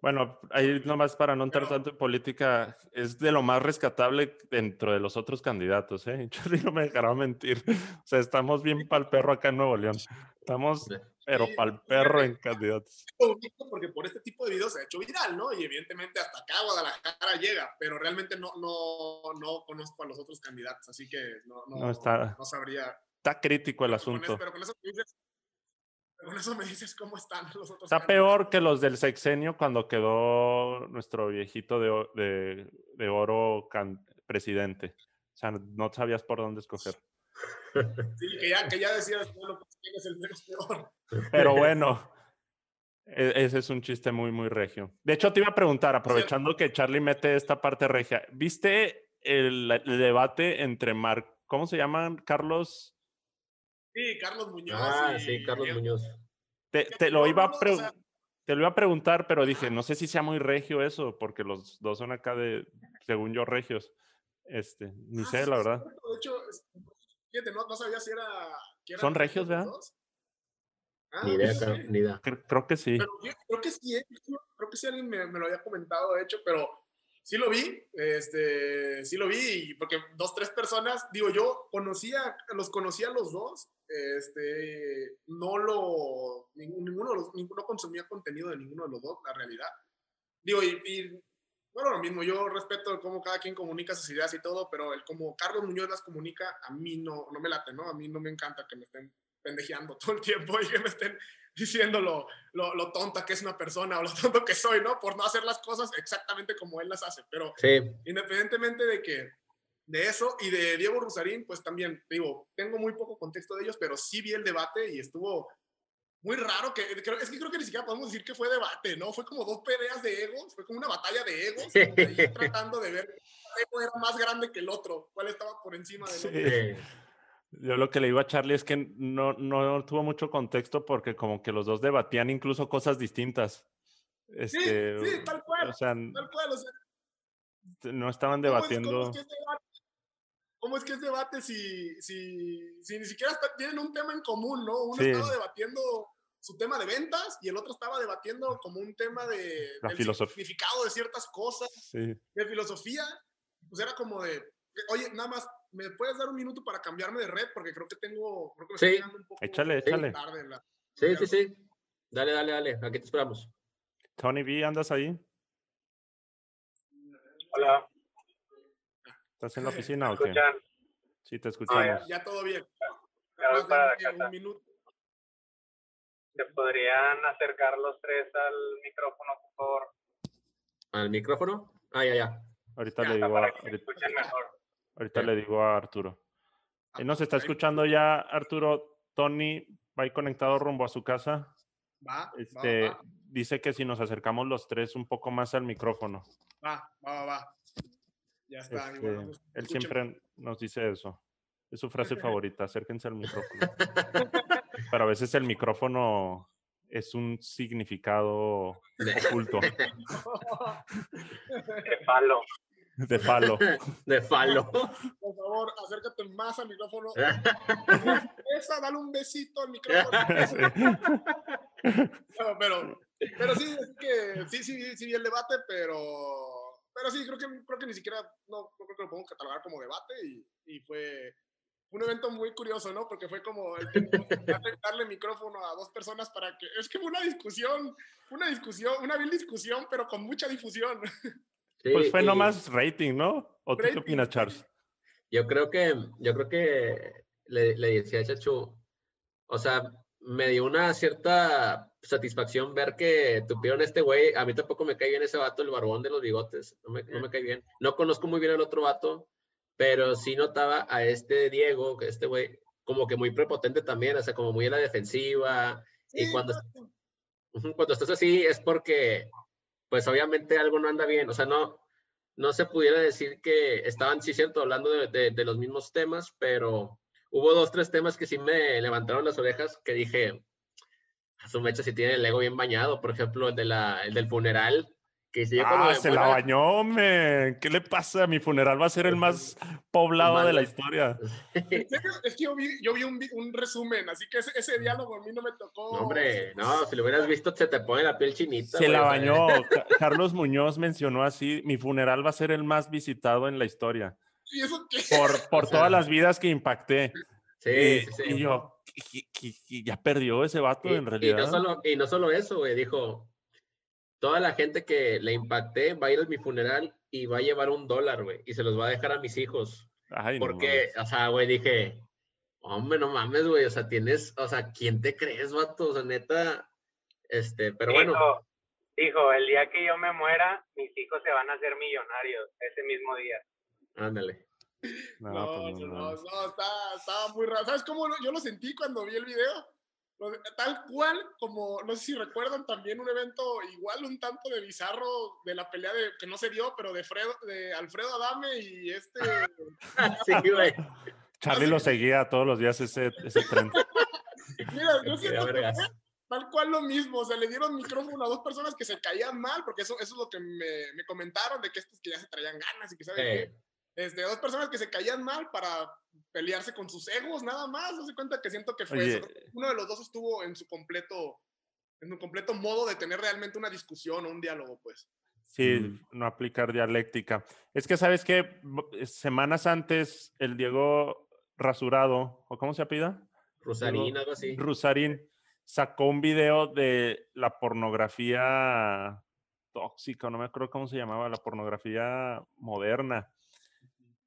Bueno, ahí nomás para no entrar tanto en política, es de lo más rescatable dentro de los otros candidatos, ¿eh? Yo no me dejará mentir. O sea, estamos bien pa'l perro acá en Nuevo León. Estamos, pero pa'l perro en candidatos. Porque por este tipo de videos se ha hecho viral, ¿no? Y evidentemente hasta acá Guadalajara llega, pero realmente no, no, no conozco a los otros candidatos, así que no, no, está, no sabría. Está crítico el asunto. pero con eso dices, con eso me dices cómo están los otros. Está peor que los del sexenio cuando quedó nuestro viejito de, de, de oro presidente. O sea, no sabías por dónde escoger. Sí, que ya, que ya decías, bueno, pues quién es el menos peor. Pero bueno, e, ese es un chiste muy, muy regio. De hecho, te iba a preguntar, aprovechando que Charlie mete esta parte regia, ¿viste el, el debate entre Mar, ¿cómo se llaman? Carlos Sí, Carlos Muñoz. Ah, sí, Carlos Muñoz. Te, te lo iba a te lo iba a preguntar, pero dije, no sé si sea muy regio eso, porque los dos son acá de, según yo, regios. Este, ni ah, sé, la verdad. De hecho, fíjate, no, no sabía si era. ¿Son regios, verdad? Ah, ni idea, ni idea. Creo, que sí. creo que sí, eh, creo que sí alguien me, me, lo había comentado, de hecho, pero sí lo vi, este, sí lo vi, porque dos, tres personas, digo, yo conocía, los conocía los dos, este, no lo, ninguno, ninguno consumía contenido de ninguno de los dos, la realidad. Digo, y, bueno, lo mismo, yo respeto cómo cada quien comunica sus ideas y todo, pero el como Carlos Muñoz las comunica, a mí no, no me late, ¿no? A mí no me encanta que me estén pendejeando todo el tiempo y que me estén diciendo lo, lo, tonta que es una persona o lo tonto que soy, ¿no? Por no hacer las cosas exactamente como él las hace. Pero independientemente de que de eso y de Diego Rusarín, pues también, digo, tengo muy poco contexto de ellos, pero sí vi el debate y estuvo muy raro que, es que creo que ni siquiera podemos decir que fue debate, ¿no? Fue como dos peleas de egos, fue como una batalla de egos, tratando de ver cuál ego era más grande que el otro, cuál estaba por encima del otro. Yo lo que le digo a Charlie es que no, no tuvo mucho contexto porque como que los dos debatían incluso cosas distintas. Este, sí, sí, tal cual. O sea, tal cual o sea, no estaban debatiendo. ¿Cómo es, que es debate si, si, si ni siquiera tienen un tema en común, no? Uno estaba debatiendo su tema de ventas y el otro estaba debatiendo como un tema de La significado de ciertas cosas, sí. de filosofía. Pues era como de, oye, nada más ¿me puedes dar un minuto para cambiarme de red? Porque creo que tengo, creo que me sí. estoy un poco échale, échale. Tarde la... Sí, sí, sí. Dale, dale, dale. Aquí te esperamos. Tony B, ¿andas ahí? Hola. ¿Estás en la oficina o qué? Sí, te escuchamos. Ah, ya, todo bien. Ya para un minuto. ¿Se podrían acercar los tres al micrófono, por favor? ¿Al micrófono? Ah, ya, ya. Ahorita le digo. Para que escuchen mejor. Ahorita le digo a Arturo. Él nos está escuchando ya, Arturo. Tony va conectado rumbo a su casa. Va, este, Dice que si nos acercamos los tres un poco más al micrófono. Va, va, va, Ya está. Este, él siempre nos dice eso. Es su frase favorita, acérquense al micrófono. Pero a veces el micrófono es un significado oculto. De falo. De falo. De falo. Por favor, acércate más al micrófono. Esa, dale un besito al micrófono. pero, pero sí, es que sí, sí, sí vi el debate, pero, pero sí, creo que, creo que ni siquiera, no, creo que lo podemos catalogar como debate y, y fue un evento muy curioso, ¿no? Porque fue como el darle, darle, micrófono a dos personas para que... Es que fue una discusión, una discusión, una vil discusión, pero con mucha difusión. Pues fue nomás rating, ¿no? ¿O tú qué opinas, Charles? Yo creo que, yo creo que le, le decía a Chacho, o sea, me dio una cierta satisfacción ver que tuvieron este güey. A mí tampoco me cae bien ese vato, el barbón de los bigotes. No me, no me cae bien. No conozco muy bien al otro vato, pero sí notaba a este Diego, que este güey, como que muy prepotente también, o sea, como muy en la defensiva. y cuando, cuando estás así es porque, pues obviamente algo no anda bien, o sea, no, no se pudiera decir que estaban, sí, cierto, hablando de, de, los mismos temas, pero hubo dos, tres temas que sí me levantaron las orejas, que dije, a su mecha si tiene el ego bien bañado, por ejemplo, el, de la, el del funeral, ah, se la bañó, me. ¿Qué le pasa? Mi funeral va a ser el más poblado de la historia. es que yo vi, yo vi un, un, resumen, así que ese, ese, diálogo a mí no me tocó. No, hombre, no, si lo hubieras visto, se te pone la piel chinita. Se la bañó. Carlos Muñoz mencionó así: mi funeral va a ser el más visitado en la historia. ¿Y eso qué? Por, por todas las vidas que impacté. Sí, y, sí, sí. y yo, ya perdió ese vato en realidad. Y no solo, y no solo eso, güey, dijo toda la gente que le impacté va a ir a mi funeral y va a llevar un dólar, güey, y se los va a dejar a mis hijos. Ay, Porque, o sea, güey, dije, hombre, no mames, güey, o sea, tienes, o sea, ¿quién te crees, vato? O sea, neta, este, pero bueno. Hijo, el día que yo me muera, mis hijos se van a hacer millonarios ese mismo día. Ándale. No, no, pues no, no, estaba, estaba muy raro. ¿Sabes cómo yo lo sentí cuando vi el video? Tal cual, como no sé si recuerdan también un evento igual un tanto de bizarro de la pelea de que no se dio, pero de, Fredo, de Alfredo Adame y este. sí, güey. Charlie lo seguía todos los días ese, ese tren. Mira, yo siento que tal cual lo mismo. O sea, le dieron micrófono a dos personas que se caían mal, porque eso, eso es lo que me, me comentaron de que estos que ya se traían ganas y que saben qué. Este, dos personas que se caían mal para pelearse con sus egos, nada más. Se cuenta que siento que fue eso. Uno de los dos estuvo en su completo, en su completo modo de tener realmente una discusión o un diálogo, pues. Sí, no aplicar dialéctica. Es que, ¿sabes que Semanas antes, el Diego Rasurado, ¿o cómo se apida? Rusarín, algo así. Rusarín sacó un video de la pornografía tóxica, no me acuerdo cómo se llamaba, la pornografía moderna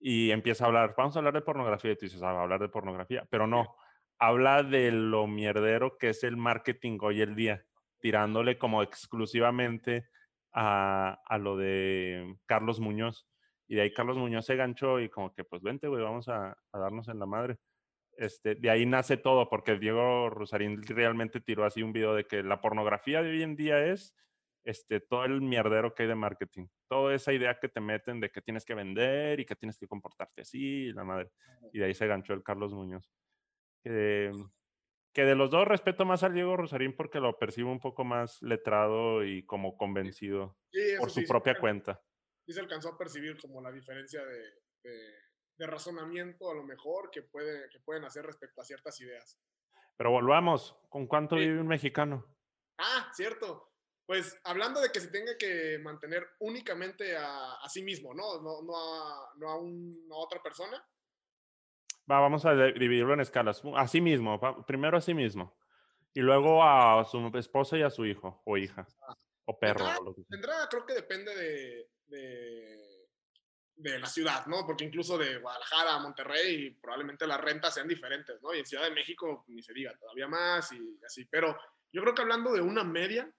y empieza a hablar, vamos a hablar de pornografía, y tú dices, ah, va a hablar de pornografía, pero no, habla de lo mierdero que es el marketing hoy el día, tirándole como exclusivamente a, a lo de Carlos Muñoz. Y de ahí Carlos Muñoz se ganchó y como que, pues vente, güey, vamos a, a, darnos en la madre. Este, de ahí nace todo, porque Diego Rosarín realmente tiró así un video de que la pornografía de hoy en día es este, todo el mierdero que hay de marketing. Toda esa idea que te meten de que tienes que vender y que tienes que comportarte así, la madre. Y de ahí se ganchó el Carlos Muñoz. Que, que de los dos respeto más al Diego Rosarín porque lo percibo un poco más letrado y como convencido por su propia cuenta. Sí se alcanzó a percibir como la diferencia de, de, razonamiento a lo mejor que, puede, que pueden hacer respecto a ciertas ideas. Pero volvamos, ¿con cuánto vive un mexicano? Ah, cierto. Pues hablando de que se tenga que mantener únicamente a, sí mismo, ¿no? No, no, a, no a, una otra persona. Va, vamos a dividirlo en escalas. A sí mismo, primero a sí mismo. Y luego a su esposa y a su hijo o hija. Ah, o perro. De entrada, creo que depende de, de, de, la ciudad, ¿no? Porque incluso de Guadalajara a Monterrey probablemente las rentas sean diferentes, ¿no? Y en Ciudad de México ni se diga, todavía más y así. Pero yo creo que hablando de una media,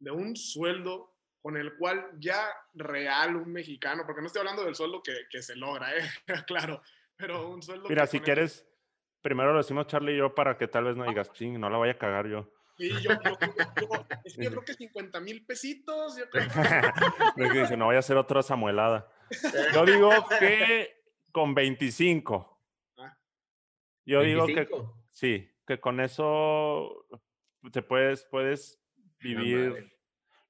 de un sueldo con el cual ya real un mexicano, porque no estoy hablando del sueldo que, que se logra, ¿eh? claro, pero un sueldo... Mira, si quieres, primero lo decimos Charlie y yo para que tal vez no digas, ching, no la vaya a cagar yo. Sí, yo, creo que 50 mil pesitos. Yo creo que... no vaya a ser otra samuelada. Yo digo que con 25. Ah. Yo digo que sí, que con eso te puedes, puedes vivir.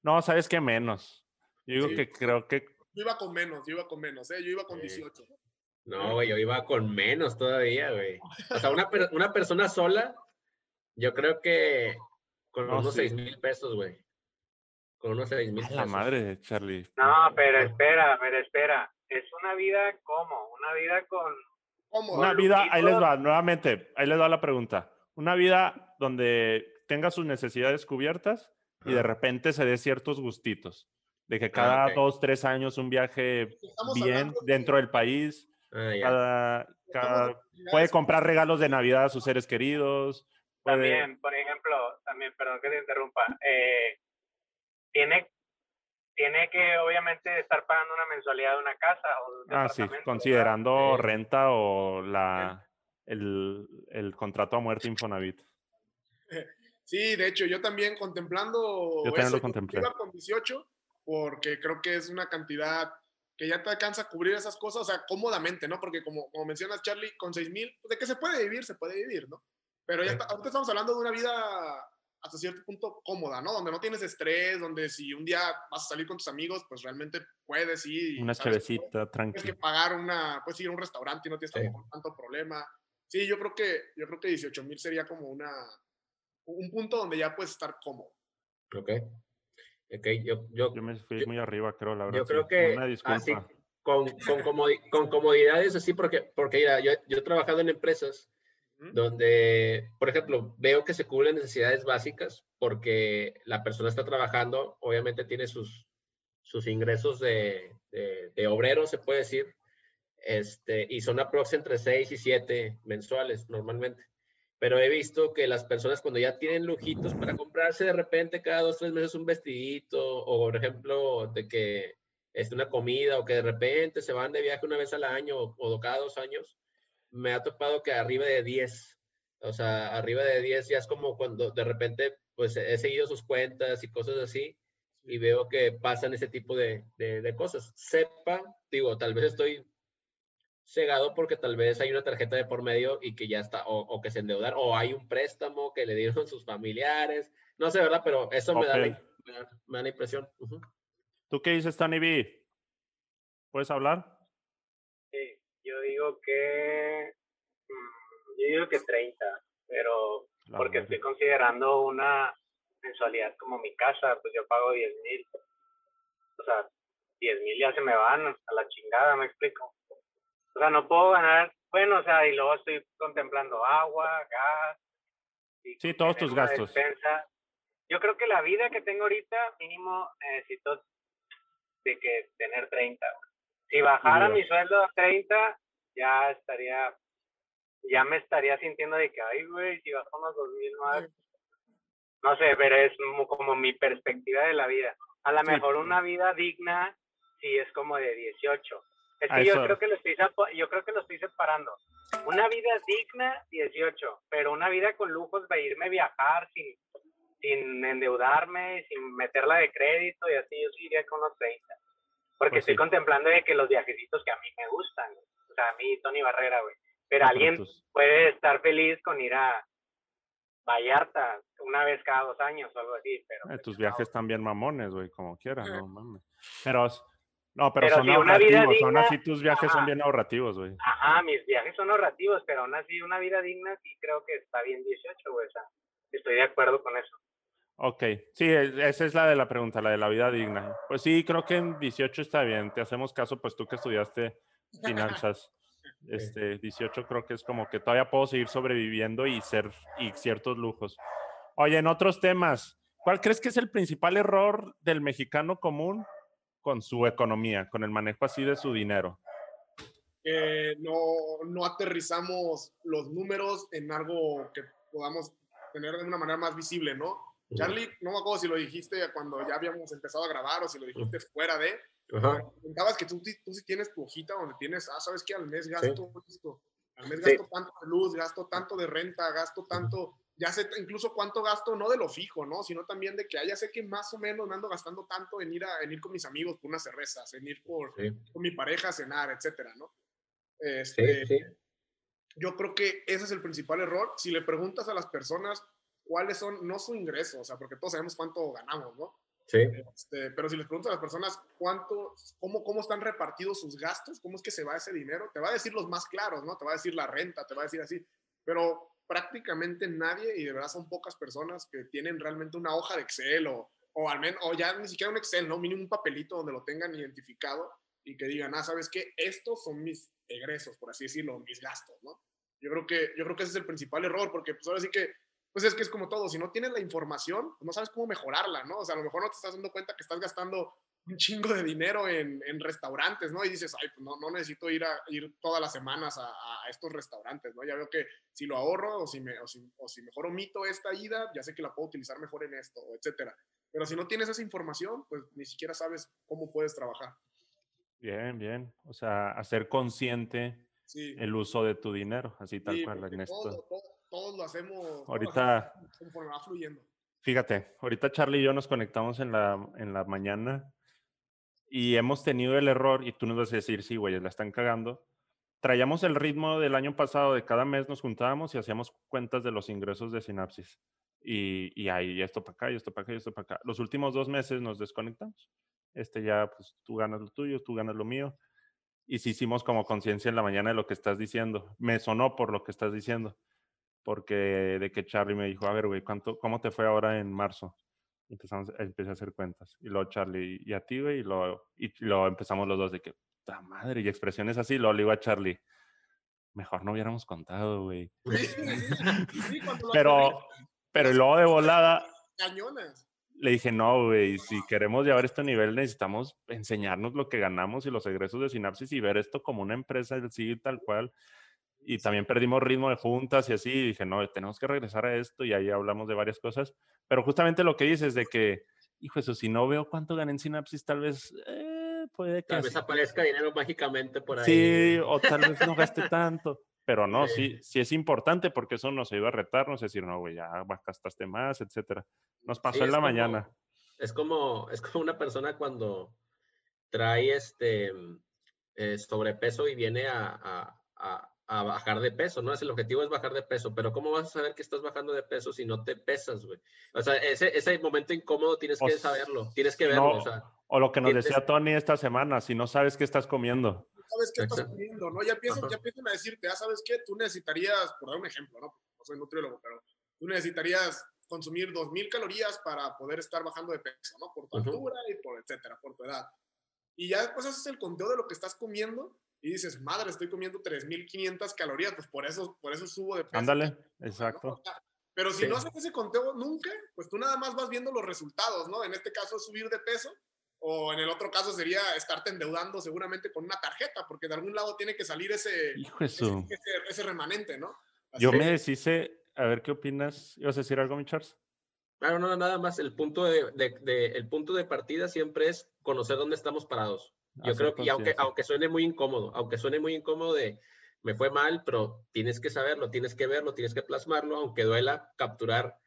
No, sabes que menos. Yo digo que creo que. Yo iba con menos, yo iba con menos, ¿eh? Yo iba con 18. No, güey, yo iba con menos todavía, güey. O sea, una, una persona sola, yo creo que con unos seis mil pesos, güey. Con unos seis mil pesos. La madre, Charlie. No, pero espera, pero espera. Es una vida como, una vida con. Una vida, ahí les va, nuevamente, ahí les va la pregunta. Una vida donde tenga sus necesidades cubiertas y de repente se dé ciertos gustitos. De que ah, cada dos, tres años un viaje bien dentro del país. Ah, cada, puede comprar regalos de Navidad a sus seres queridos. También, por ejemplo, también, perdón que te interrumpa, eh, tiene, tiene que obviamente estar pagando una mensualidad de una casa o Ah, sí, considerando renta o la, el, el contrato a muerte Infonavit. Sí, de hecho, yo también contemplando yo eso, contemplé. iba con 18 porque creo que es una cantidad que ya te alcanza a cubrir esas cosas, o sea, cómodamente, ¿no? Porque como, como mencionas, Charlie, con 6 mil, pues, de que se puede vivir, se puede vivir, ¿no? Pero ya ahorita estamos hablando de una vida hasta cierto punto cómoda, ¿no? Donde no tienes estrés, donde si un día vas a salir con tus amigos, pues realmente puedes ir. Una chavecita, tranquila. Tienes que pagar una, puedes ir a un restaurante y no tienes tanto problema. Sí, yo creo que, yo creo que 18 mil sería como una, un punto donde ya puedes estar cómodo. Ok. Okay, yo, yo, yo me fui muy arriba, creo, la verdad. Yo creo que así, con, con, con, comodidades así, porque, porque mira, yo, yo he trabajado en empresas donde, por ejemplo, veo que se cubren necesidades básicas porque la persona está trabajando, obviamente tiene sus, sus ingresos de, de, de obrero, se puede decir, este, y son aproximadamente entre 6 y 7 mensuales normalmente pero he visto que las personas cuando ya tienen lujitos para comprarse de repente cada dos, tres meses un vestidito, o por ejemplo, de que es una comida, o que de repente se van de viaje una vez al año o, cada dos años, me ha topado que arriba de 10, o sea, arriba de 10 ya es como cuando de repente, pues he seguido sus cuentas y cosas así, y veo que pasan ese tipo de, de, de cosas. Sepa, digo, tal vez estoy cegado porque tal vez hay una tarjeta de por medio y que ya está, o, que se endeudaron, o hay un préstamo que le dieron sus familiares, no sé, ¿verdad? Pero eso me, da la, impresión. ¿Tú qué dices, Tony B? ¿Puedes hablar? Sí, yo digo que, mm, yo digo que 30, pero porque estoy considerando una mensualidad como mi casa, pues yo pago 10 mil. O sea, 10 mil ya se me van a la chingada, me explico. O sea, no puedo ganar, bueno, o sea, y luego estoy contemplando agua, gas. Y sí, todos tus gastos. Yo creo que la vida que tengo ahorita, mínimo necesito de que tener 30. Si bajara mi sueldo a 30, ya estaría, ya me estaría sintiendo de que, ay, güey, si bajo unos 2000 más. No sé, pero es como mi perspectiva de la vida. A lo mejor una vida digna, sí es como de 18 es que yo creo que, lo estoy, yo creo que lo estoy separando. Una vida digna, 18, pero una vida con lujos de irme a viajar sin, sin endeudarme, sin meterla de crédito y así, yo sí iría con los 30. Porque pues estoy contemplando de que los viajecitos que a mí me gustan, o sea, a mí, Tony Barrera, güey. Pero alguien puede estar feliz con ir a Vallarta una vez cada dos años o algo así, pero... Eh, pues tus viajes también mamones, güey, como quieras, no mames. Pero no, pero, son ahorrativos, aún así tus viajes son bien ahorrativos, güey. Ajá, mis viajes son ahorrativos, pero aún así una vida digna sí creo que está bien 18, güey, o sea, estoy de acuerdo con eso. Ok, sí, esa es la de la pregunta, la de la vida digna. Pues sí, creo que en 18 está bien, te hacemos caso, pues tú que estudiaste finanzas, este, 18 creo que es como que todavía puedo seguir sobreviviendo y ser, y ciertos lujos. Oye, en otros temas, ¿cuál crees que es el principal error del mexicano común con su economía, con el manejo así de su dinero? no, no aterrizamos los números en algo que podamos tener de una manera más visible, ¿no? Charlie, no me acuerdo si lo dijiste cuando ya habíamos empezado a grabar o si lo dijiste fuera de. Comentabas que tú, tú sí tienes tu hojita donde tienes, ah, ¿sabes qué? Al mes gasto esto, Al mes gasto tanto de luz, gasto tanto de renta, gasto tanto, ya sé incluso cuánto gasto, no de lo fijo, ¿no? Sino también de que ah, ya sé que más o menos me ando gastando tanto en ir, a, en ir con mis amigos por unas cervezas, en ir por, con mi pareja a cenar, etcétera, ¿no? Este, yo creo que ese es el principal error. Si le preguntas a las personas cuáles son, no su ingreso, o sea, porque todos sabemos cuánto ganamos, ¿no? Sí. Este, pero si les preguntas a las personas cuánto, cómo, cómo están repartidos sus gastos, cómo es que se va ese dinero, te va a decir los más claros, ¿no? Te va a decir la renta, te va a decir así, pero prácticamente nadie, y de verdad son pocas personas que tienen realmente una hoja de Excel o, o al menos, o ya ni siquiera un Excel, ¿no? Mínimo un papelito donde lo tengan identificado y que digan, ah, ¿sabes qué? Estos son mis egresos, por así decirlo, mis gastos, ¿no? Yo creo que, yo creo que ese es el principal error, porque pues ahora sí que pues es que es como todo, si no tienes la información, pues no sabes cómo mejorarla, ¿no? O sea, a lo mejor no te estás dando cuenta que estás gastando un chingo de dinero en, en restaurantes, ¿no? Y dices, ay, pues no, no necesito ir, a, ir todas las semanas a, a, estos restaurantes, ¿no? Ya veo que si lo ahorro o si, me, o si, o si mejor omito esta ida, ya sé que la puedo utilizar mejor en esto, etcétera. Pero si no tienes esa información, pues ni siquiera sabes cómo puedes trabajar. Bien, bien. O sea, hacer consciente el uso de tu dinero, así tal cual, Ernesto todos lo hacemos. Ahorita. conforme va fluyendo. Fíjate, ahorita Charlie y yo nos conectamos en la, en la mañana y hemos tenido el error, y tú nos vas a decir, sí, güey, la están cagando. Traíamos el ritmo del año pasado, de cada mes nos juntábamos y hacíamos cuentas de los ingresos de Sinapsis. Y, y ahí, esto para acá, y esto para acá, y esto para acá. Los últimos dos meses nos desconectamos. Este ya, pues tú ganas lo tuyo, tú ganas lo mío. Y sí hicimos como conciencia en la mañana de lo que estás diciendo. Me sonó por lo que estás diciendo porque de que Charlie me dijo, a ver, güey, ¿cómo te fue ahora en marzo? Empezamos, empecé a hacer cuentas. Y luego Charlie, y a ti, güey, y lo, y lo empezamos los dos de que, puta madre, y expresiones así, lo le digo a Charlie, mejor no hubiéramos contado, güey. pero, pero luego de volada... Cañones. Le dije, no, güey, si queremos llevar este nivel necesitamos enseñarnos lo que ganamos y los egresos de Sinapsis y ver esto como una empresa sí, tal cual y también perdimos ritmo de juntas y así, y dije, no, tenemos que regresar a esto y ahí hablamos de varias cosas, pero justamente lo que dices de que, hijo, eso, si no veo cuánto gané en Synapsis, tal vez eh, puede que... Tal vez aparezca dinero mágicamente por ahí. Sí, o tal vez no gaste tanto, pero no, sí. sí, es importante porque eso nos ayuda a retarnos, decir, no, güey, ya gastaste más, etcétera. Nos pasó en la mañana. Es como, es como una persona cuando trae este eh, sobrepeso y viene a a bajar de peso, ¿no? Es el objetivo es bajar de peso, pero ¿cómo vas a saber que estás bajando de peso si no te pesas, güey? O sea, ese, ese momento incómodo tienes que saberlo, tienes que verlo. o, sea, o, lo que nos decía Tony esta semana, si no sabes qué estás comiendo. sabes qué estás comiendo, ¿no? Ya empiezan, ya empiezan a decirte, ya sabes qué, tú necesitarías, por dar un ejemplo, ¿no? No soy nutriólogo, pero tú necesitarías consumir 2.000 calorías para poder estar bajando de peso, ¿no? Por tu altura y por etcétera, por tu edad. Y ya después haces el conteo de lo que estás comiendo y dices, madre, estoy comiendo 3.500 calorías, pues por eso, por eso subo de peso. Ándale, exacto. Pero si no haces ese conteo nunca, pues tú nada más vas viendo los resultados, ¿no? En este caso, subir de peso, o en el otro caso sería estarte endeudando seguramente con una tarjeta, porque de algún lado tiene que salir ese, ese, remanente, ¿no? Yo me deshice, a ver qué opinas. ¿Ibas a decir algo, mi Charles? Claro, no, nada más. El punto de, de, el punto de partida siempre es conocer dónde estamos parados. Yo creo que, aunque, aunque suene muy incómodo, aunque suene muy incómodo de me fue mal, pero tienes que saberlo, tienes que verlo, tienes que plasmarlo, aunque duela capturar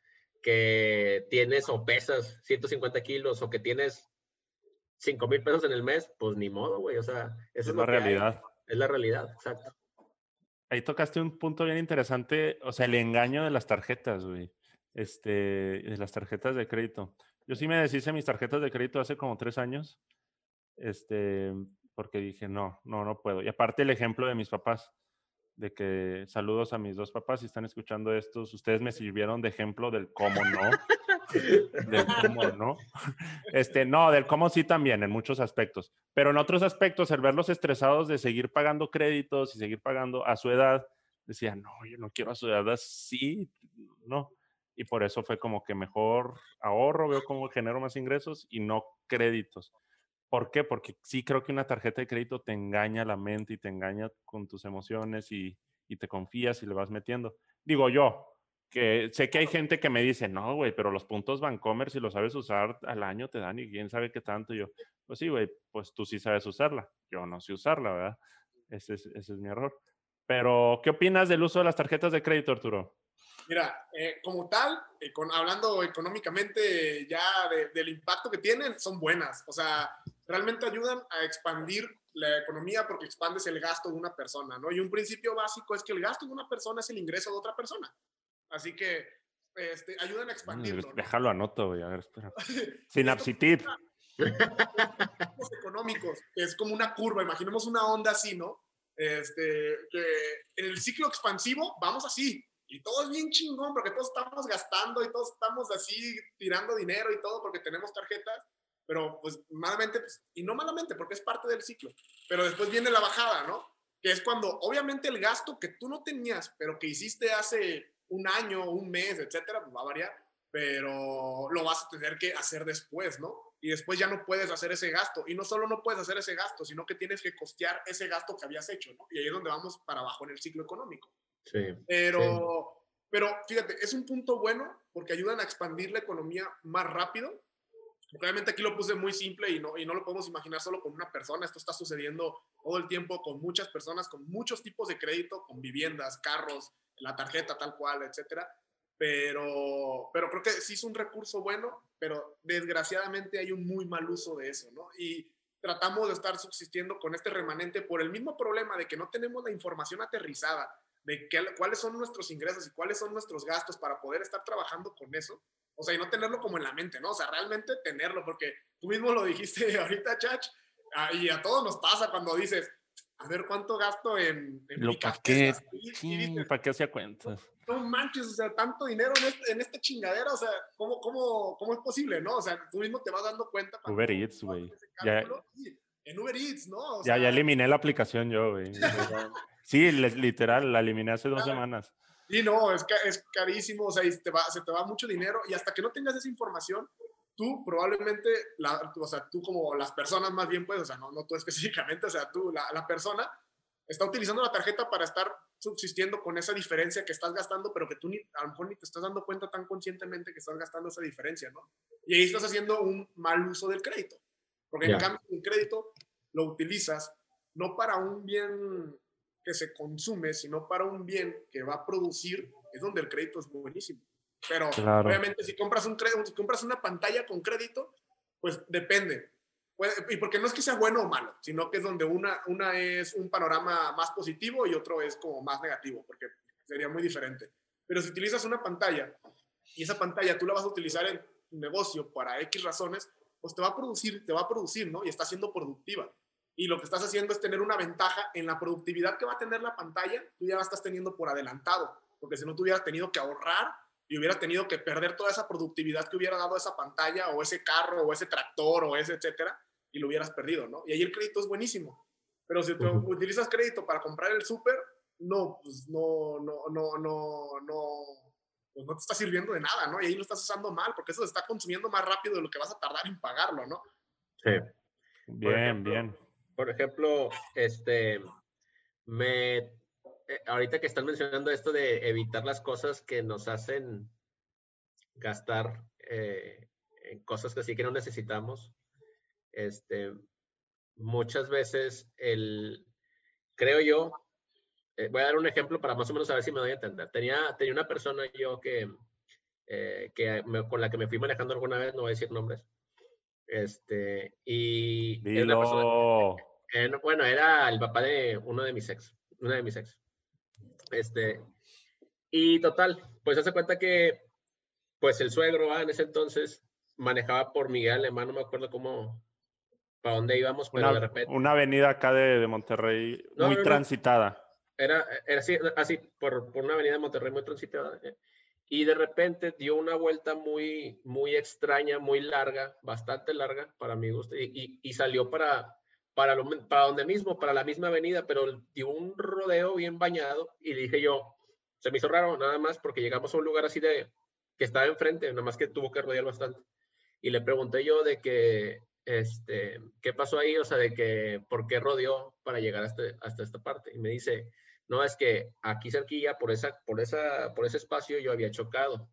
que tienes o pesas 150 kilos o que tienes 5 mil pesos en el mes, pues ni modo, güey. O sea, eso es, la realidad. Es la realidad, exacto. Ahí tocaste un punto bien interesante, o sea, el engaño de las tarjetas, güey. Este, de las tarjetas de crédito. Yo sí me deshice mis tarjetas de crédito hace como tres años este, porque dije, no, no, no puedo. Y aparte el ejemplo de mis papás, de que saludos a mis dos papás, si están escuchando estos, ustedes me sirvieron de ejemplo del cómo no, del cómo no. Este, no, del cómo sí también, en muchos aspectos. Pero en otros aspectos, el verlos estresados de seguir pagando créditos y seguir pagando a su edad, decía, no, yo no quiero a su edad así, no. Y por eso fue como que mejor ahorro, veo cómo genero más ingresos y no créditos. ¿Por qué? Porque sí creo que una tarjeta de crédito te engaña la mente y te engaña con tus emociones y, te confías y le vas metiendo. Digo yo, que sé que hay gente que me dice, no, güey, pero los puntos Bancomer, si los sabes usar al año, te dan y quién sabe qué tanto. yo, pues sí, güey, pues tú sí sabes usarla. Yo no sé usarla, ¿verdad? Ese es, ese es mi error. Pero, ¿qué opinas del uso de las tarjetas de crédito, Arturo? Mira, eh, como tal, eh, con, hablando económicamente ya del impacto que tienen, son buenas. O sea, realmente ayudan a expandir la economía porque expandes el gasto de una persona, ¿no? Y un principio básico es que el gasto de una persona es el ingreso de otra persona. Así que este, ayudan a mm, expandirlo. ¿no? Déjalo anoto, güey. A ver, espera. Sinapsitip. económicos, es como una curva, imaginemos una onda así, ¿no? Este, que en el ciclo expansivo vamos así, y todo es bien chingón porque todos estamos gastando y todos estamos así tirando dinero y todo porque tenemos tarjetas, pero pues malamente, pues, y no malamente porque es parte del ciclo, pero después viene la bajada, ¿no? Que es cuando obviamente el gasto que tú no tenías, pero que hiciste hace un año, un mes, etcétera, pues va a variar, pero lo vas a tener que hacer después, ¿no? Y después ya no puedes hacer ese gasto. Y no solo no puedes hacer ese gasto, sino que tienes que costear ese gasto que habías hecho, ¿no? Y ahí es donde vamos para abajo en el ciclo económico. Sí. Pero, pero fíjate, es un punto bueno porque ayudan a expandir la economía más rápido. Realmente aquí lo puse muy simple y no, y no lo podemos imaginar solo con una persona. Esto está sucediendo todo el tiempo con muchas personas, con muchos tipos de crédito, con viviendas, carros, la tarjeta tal cual, etcétera. Pero, pero creo que sí es un recurso bueno, pero desgraciadamente hay un muy mal uso de eso, ¿no? Y tratamos de estar subsistiendo con este remanente por el mismo problema de que no tenemos la información aterrizada de qué, cuáles son nuestros ingresos y cuáles son nuestros gastos para poder estar trabajando con eso. O sea, y no tenerlo como en la mente, ¿no? O sea, realmente tenerlo, porque tú mismo lo dijiste ahorita, Chach, ah, y a todos nos pasa cuando dices, a ver cuánto gasto en, en lo para qué, para qué hacía cuentas. No, manches, o sea, tanto dinero en, este, en esta chingadera, o sea, ¿cómo, cómo, ¿cómo es posible, no? O sea, tú mismo te vas dando cuenta. Uber Eats, güey. En Uber Eats, ¿no? ya, ya eliminé la aplicación yo, güey. Sí, literal, la eliminé hace dos semanas. Sí, no, es, es carísimo, o sea, te va, se te va mucho dinero y hasta que no tengas esa información, tú probablemente, la, o sea, tú como las personas más bien, pues, o sea, no, no tú específicamente, o sea, tú, la, la persona, está utilizando la tarjeta para estar subsistiendo con esa diferencia que estás gastando, pero que tú ni, a lo mejor ni te estás dando cuenta tan conscientemente que estás gastando esa diferencia, ¿no? Y ahí estás haciendo un mal uso del crédito, porque en cambio el crédito lo utilizas no para un bien que se consume, sino para un bien que va a producir, es donde el crédito es buenísimo. Pero obviamente si compras un crédito, si compras una pantalla con crédito, pues depende. y porque no es que sea bueno o malo, sino que es donde una, una es un panorama más positivo y otro es como más negativo, porque sería muy diferente. Pero si utilizas una pantalla y esa pantalla tú la vas a utilizar en tu negocio para X razones, pues te va a producir, te va a producir, ¿no? Y está siendo productiva y lo que estás haciendo es tener una ventaja en la productividad que va a tener la pantalla, tú ya la estás teniendo por adelantado, porque si no, tú hubieras tenido que ahorrar y hubieras tenido que perder toda esa productividad que hubiera dado esa pantalla o ese carro o ese tractor o ese etcétera, y lo hubieras perdido, ¿no? Y ahí el crédito es buenísimo. Pero si tú utilizas crédito para comprar el súper, no, pues no, no, no, no, no, pues no te está sirviendo de nada, ¿no? Y ahí lo estás usando mal, porque eso se está consumiendo más rápido de lo que vas a tardar en pagarlo, ¿no? Sí. Bien, bien por ejemplo, este, me, eh, ahorita que están mencionando esto de evitar las cosas que nos hacen gastar eh, en cosas que sí que no necesitamos, este, muchas veces el, creo yo, eh, voy a dar un ejemplo para más o menos saber si me doy a entender. Tenía, tenía una persona yo que, que con la que me fui manejando alguna vez, no voy a decir nombres, este, y... bueno, era el papá de uno de mis ex, una de mis ex. Este, y total, pues hace cuenta que, pues el suegro, ah, en ese entonces, manejaba por Miguel Alemán, no me acuerdo cómo, para dónde íbamos, pero una, de repente... Una avenida acá de, Monterrey muy transitada. Era, era así, así por, por, una avenida de Monterrey muy transitada. Y de repente dio una vuelta muy, muy extraña, muy larga, bastante larga para mi gusto, y, y, salió para, para, lo, para donde mismo, para la misma avenida, pero dio un rodeo bien bañado y dije yo, se me hizo raro nada más porque llegamos a un lugar así de, que estaba enfrente, nada más que tuvo que rodear bastante. Y le pregunté yo de que, este, ¿qué pasó ahí? O sea, de que, ¿por qué rodeó para llegar hasta, hasta esta parte? Y me dice, no, es que aquí cerquilla, por, esa, por, esa, por ese espacio, yo había chocado.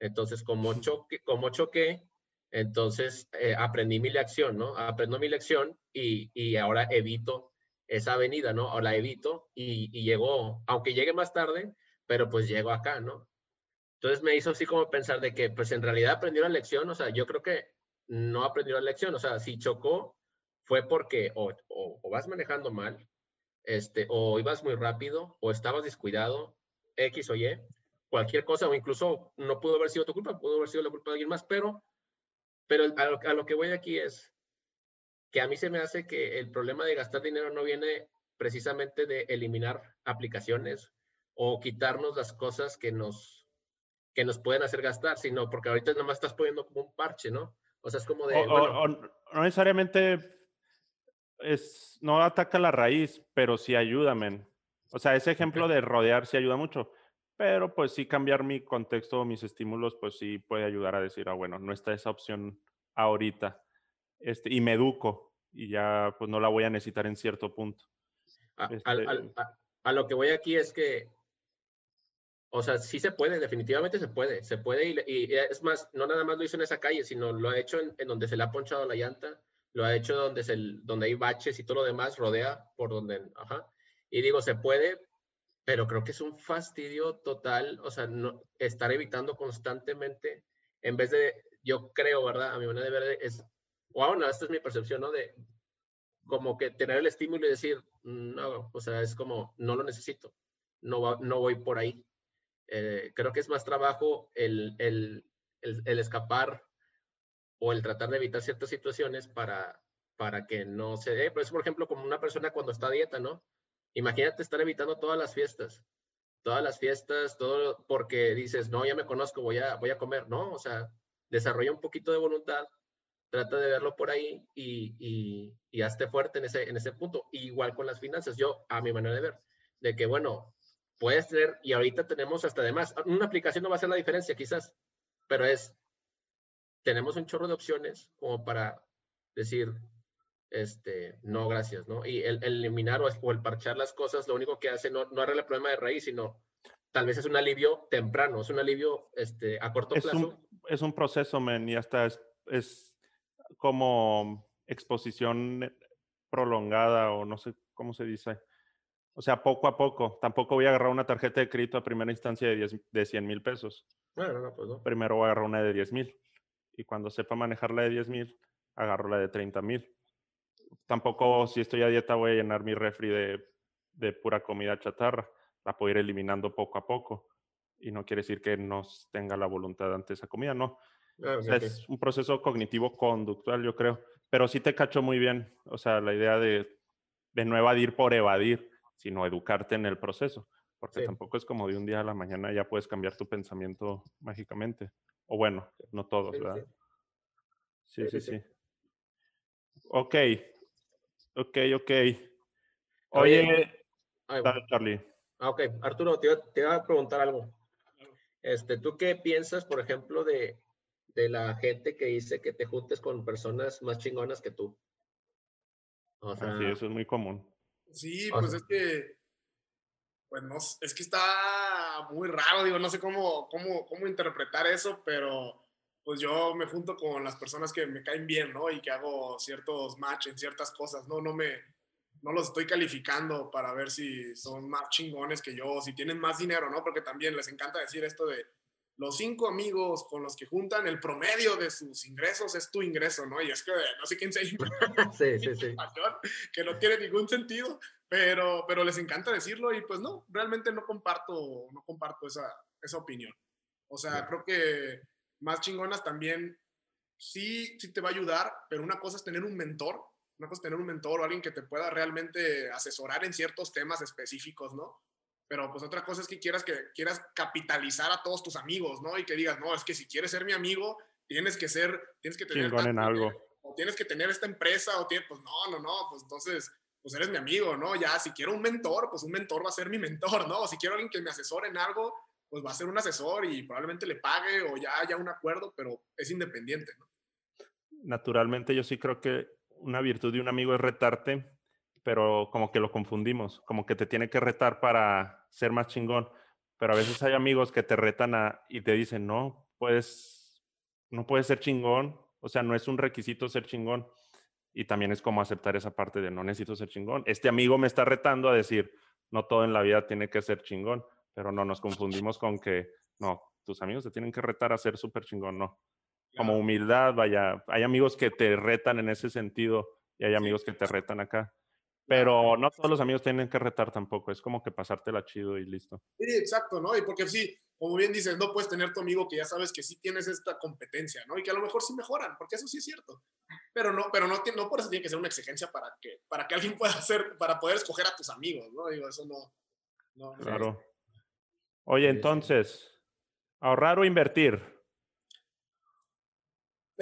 Entonces, como, choque, como choqué, entonces eh, aprendí mi lección, ¿no? Aprendo mi lección y, y ahora evito esa avenida, ¿no? O la evito y, y llegó, aunque llegue más tarde, pero pues llego acá, ¿no? Entonces me hizo así como pensar de que pues en realidad aprendió la lección, o sea, yo creo que no aprendió la lección, o sea, si chocó fue porque o, o, vas manejando mal, este, o ibas muy rápido, o estabas descuidado, X o Y, cualquier cosa, o incluso no pudo haber sido tu culpa, pudo haber sido la culpa de alguien más, pero, pero a lo, a lo que voy aquí es que a mí se me hace que el problema de gastar dinero no viene precisamente de eliminar aplicaciones o quitarnos las cosas que nos, que nos pueden hacer gastar, sino porque ahorita nomás estás poniendo como un parche, ¿no? O sea, es como de... no necesariamente es, no ataca la raíz, pero sí ayuda, men. O sea, ese ejemplo de rodear sí ayuda mucho, pero pues sí cambiar mi contexto, mis estímulos, pues sí puede ayudar a decir, ah, bueno, no está esa opción ahorita. Este, y me educo y ya pues no la voy a necesitar en cierto punto. A, este a lo que voy aquí es que o sea, sí se puede, definitivamente se puede, se puede y, es más, no nada más lo hizo en esa calle, sino lo ha hecho en, donde se le ha ponchado la llanta, lo ha hecho donde, se, donde hay baches y todo lo demás, rodea por donde, ajá. Y digo, se puede, pero creo que es un fastidio total, o sea, no, estar evitando constantemente, en vez de, yo creo, ¿verdad? A mi manera de ver es, wow, no, esta es mi percepción, ¿no? De como que tener el estímulo y decir, no, o sea, es como, no lo necesito, no, no voy por ahí. Eh, creo que es más trabajo el, el, el, escapar o el tratar de evitar ciertas situaciones para, para que no se dé. Por eso, por ejemplo, como una persona cuando está a dieta, ¿no? Imagínate estar evitando todas las fiestas, todas las fiestas, todo porque dices, no, ya me conozco, voy a, voy a comer, ¿no? O sea, desarrolla un poquito de voluntad, trata de verlo por ahí y, y, y hazte fuerte en ese, en ese punto. igual con las finanzas, yo, a mi manera de ver, de que, bueno, puedes tener, y ahorita tenemos hasta además, una aplicación no va a hacer la diferencia quizás, pero es, tenemos un chorro de opciones como para decir, este, no, gracias, ¿no? Y el, eliminar o, el parchar las cosas, lo único que hace no, no arregla el problema de raíz, sino tal vez es un alivio temprano, es un alivio este, a corto es plazo. Un, es un proceso, men, y hasta es, es como exposición prolongada o no sé cómo se dice o sea, poco a poco. Tampoco voy a agarrar una tarjeta de crédito a primera instancia de, 10, de 100 mil pesos. Bueno, no, pues no. Primero voy a agarrar una de 10 mil. Y cuando sepa manejar la de 10 mil, agarro la de 30 mil. Tampoco, si estoy a dieta, voy a llenar mi refri de, de pura comida chatarra. La puedo ir eliminando poco a poco. Y no quiere decir que no tenga la voluntad ante esa comida, no. Ah, o sea, es un proceso cognitivo conductual, yo creo. Pero sí te cacho muy bien. O sea, la idea de, de no evadir por evadir sino educarte en el proceso, porque tampoco es como de un día a la mañana ya puedes cambiar tu pensamiento mágicamente. O bueno, no todos, ¿verdad? Sí, sí, sí. Ok, ok, ok. Oye, dale, Charlie. Ah, ok, Arturo, te iba, a preguntar algo. Este, ¿Tú qué piensas, por ejemplo, de, de la gente que dice que te juntes con personas más chingonas que tú? O sea, sí, eso es muy común. Sí, pues es que, pues no, es que está muy raro, digo, no sé cómo, cómo, cómo interpretar eso, pero pues yo me junto con las personas que me caen bien, ¿no? Y que hago ciertos match en ciertas cosas, ¿no? No me, no los estoy calificando para ver si son más chingones que yo, si tienen más dinero, ¿no? Porque también les encanta decir esto de, los cinco amigos con los que juntan el promedio de sus ingresos es tu ingreso, ¿no? Y es que no sé quién se sí, sí, sí. que no tiene ningún sentido, pero, pero les encanta decirlo y pues no, realmente no comparto, no comparto esa, esa opinión. O sea, creo que más chingonas también sí, sí te va a ayudar, pero una cosa es tener un mentor, una cosa es tener un mentor o alguien que te pueda realmente asesorar en ciertos temas específicos, ¿no? pero pues otra cosa es que quieras, que quieras capitalizar a todos tus amigos, ¿no? Y que digas, no, es que si quieres ser mi amigo, tienes que ser, tienes que tener... en algo. O tienes que tener esta empresa, o tienes, pues no, no, no, pues entonces, pues eres mi amigo, ¿no? Ya, si quiero un mentor, pues un mentor va a ser mi mentor, ¿no? Si quiero alguien que me asesore en algo, pues va a ser un asesor y probablemente le pague o ya haya un acuerdo, pero es independiente, ¿no? Naturalmente, yo sí creo que una virtud de un amigo es retarte pero como que lo confundimos, como que te tiene que retar para ser más chingón, pero a veces hay amigos que te retan a, y te dicen, no, puedes, no puedes ser chingón, o sea, no es un requisito ser chingón. Y también es como aceptar esa parte de no necesito ser chingón. Este amigo me está retando a decir, no todo en la vida tiene que ser chingón, pero no nos confundimos con que, no, tus amigos te tienen que retar a ser súper chingón, no. Como humildad, vaya, hay amigos que te retan en ese sentido y hay amigos que te retan acá. Pero no todos los amigos tienen que retar tampoco, es como que pasártela chido y listo. Sí, exacto, ¿no? Y porque sí, como bien dices, no puedes tener tu amigo que ya sabes que sí tienes esta competencia, ¿no? Y que a lo mejor sí mejoran, porque eso sí es cierto. Pero no, pero no, no por eso tiene que ser una exigencia para que, para que alguien pueda hacer, para poder escoger a tus amigos, ¿no? Digo, eso no. no claro. Oye, entonces, ¿ahorrar o invertir?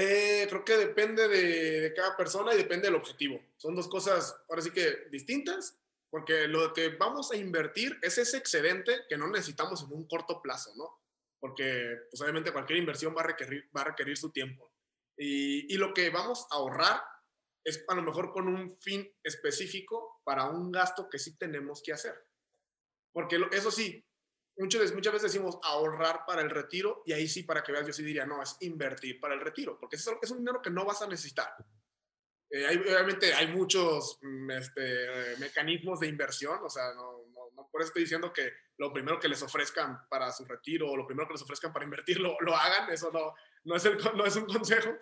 Eh, creo que depende de, cada persona y depende del objetivo. Son dos cosas, ahora sí que distintas, porque lo que vamos a invertir es ese excedente que no necesitamos en un corto plazo, ¿no? Porque, pues obviamente cualquier inversión va a requerir, va a requerir su tiempo. Y, y lo que vamos a ahorrar es a lo mejor con un fin específico para un gasto que sí tenemos que hacer. Porque eso sí, muchas, muchas veces decimos ahorrar para el retiro y ahí sí, para que veas, yo sí diría, no, es invertir para el retiro, porque es, es un dinero que no vas a necesitar. Eh, hay, obviamente hay muchos mm, este, mecanismos de inversión, o sea, no, no, por eso estoy diciendo que lo primero que les ofrezcan para su retiro o lo primero que les ofrezcan para invertir lo, lo hagan, eso no, no, es el, no es un consejo,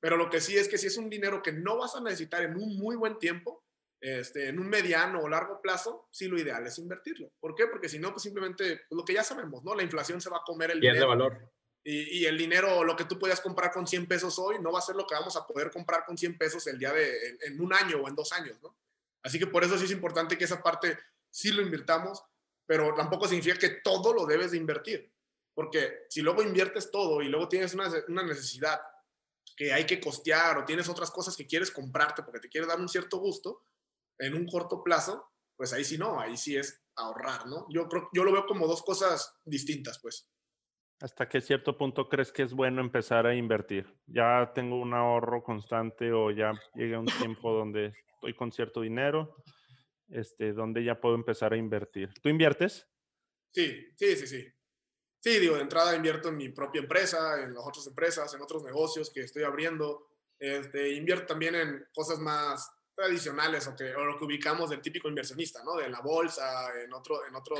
pero lo que sí es que si es un dinero que no vas a necesitar en un muy buen tiempo, este, en un mediano o largo plazo, sí lo ideal es invertirlo. ¿Por qué? Porque si no, pues simplemente pues, lo que ya sabemos, ¿no? La inflación se va a comer el dinero. valor. Y, y, el dinero, lo que tú podías comprar con 100 pesos hoy, no va a ser lo que vamos a poder comprar con 100 pesos el día de, en, un año o en dos años, ¿no? Así que por eso sí es importante que esa parte sí lo invirtamos, pero tampoco significa que todo lo debes de invertir. Porque si luego inviertes todo y luego tienes una, una necesidad que hay que costear o tienes otras cosas que quieres comprarte porque te quieres dar un cierto gusto, en un corto plazo, pues ahí sí no, ahí sí es ahorrar, ¿no? Yo, creo, yo lo veo como dos cosas distintas, pues. ¿Hasta qué cierto punto crees que es bueno empezar a invertir? Ya tengo un ahorro constante o ya llegué a un tiempo donde estoy con cierto dinero, este, donde ya puedo empezar a invertir. ¿Tú inviertes? Sí, sí, sí, sí. Sí, digo, de entrada invierto en mi propia empresa, en las otras empresas, en otros negocios que estoy abriendo. Este, invierto también en cosas más tradicionales o, que, lo que ubicamos del típico inversionista, ¿no? De la bolsa, en otro, en otro,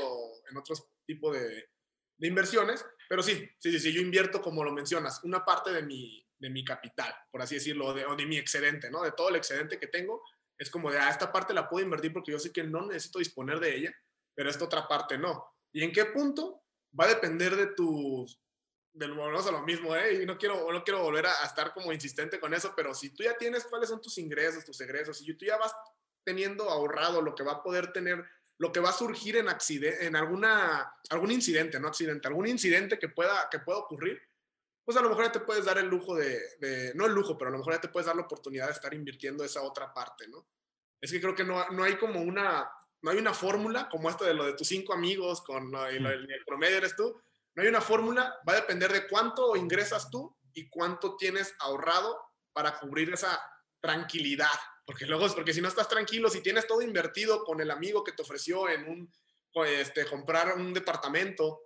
en otros tipo de, de, inversiones. Pero sí, sí, sí, sí, yo invierto, como lo mencionas, una parte de mi, de mi capital, por así decirlo, de, o de mi excedente, ¿no? De todo el excedente que tengo, es como de, ah, esta parte la puedo invertir porque yo sé que no necesito disponer de ella, pero esta otra parte no. ¿Y en qué punto? Va a depender de tus de volvemos a lo mismo, ¿eh? Y no quiero, no quiero volver a, estar como insistente con eso, pero si tú ya tienes cuáles son tus ingresos, tus egresos, y tú ya vas teniendo ahorrado lo que va a poder tener, lo que va a surgir en, accidente, en alguna, algún incidente, no accidente, algún incidente que pueda, que pueda ocurrir, pues a lo mejor ya te puedes dar el lujo de, de, no el lujo, pero a lo mejor ya te puedes dar la oportunidad de estar invirtiendo esa otra parte, ¿no? Es que creo que no, no hay como una, no hay una fórmula como esta de lo de tus cinco amigos con el, el promedio eres tú, no hay una fórmula, va a depender de cuánto ingresas tú y cuánto tienes ahorrado para cubrir esa tranquilidad. Porque luego, porque si no estás tranquilo, si tienes todo invertido con el amigo que te ofreció en un, este, comprar un departamento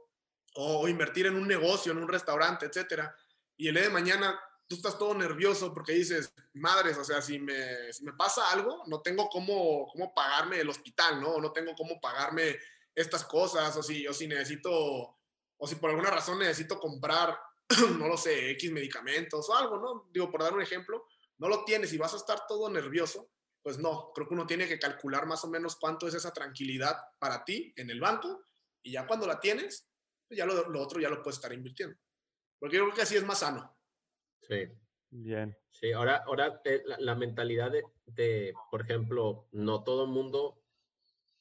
o invertir en un negocio, en un restaurante, etcétera, y el día de mañana tú estás todo nervioso porque dices, madres, o sea, si me, si me pasa algo, no tengo cómo, cómo pagarme el hospital, ¿no? no tengo cómo pagarme estas cosas, o si, o si necesito o si por alguna razón necesito comprar, no lo sé, X medicamentos o algo, ¿no? Digo, por dar un ejemplo, no lo tienes y vas a estar todo nervioso, pues no, creo que uno tiene que calcular más o menos cuánto es esa tranquilidad para ti en el banco y ya cuando la tienes, pues ya lo, otro ya lo puedes estar invirtiendo. Porque yo creo que así es más sano. Sí. Bien. Sí, ahora, ahora eh, la, mentalidad de, de, por ejemplo, no todo mundo,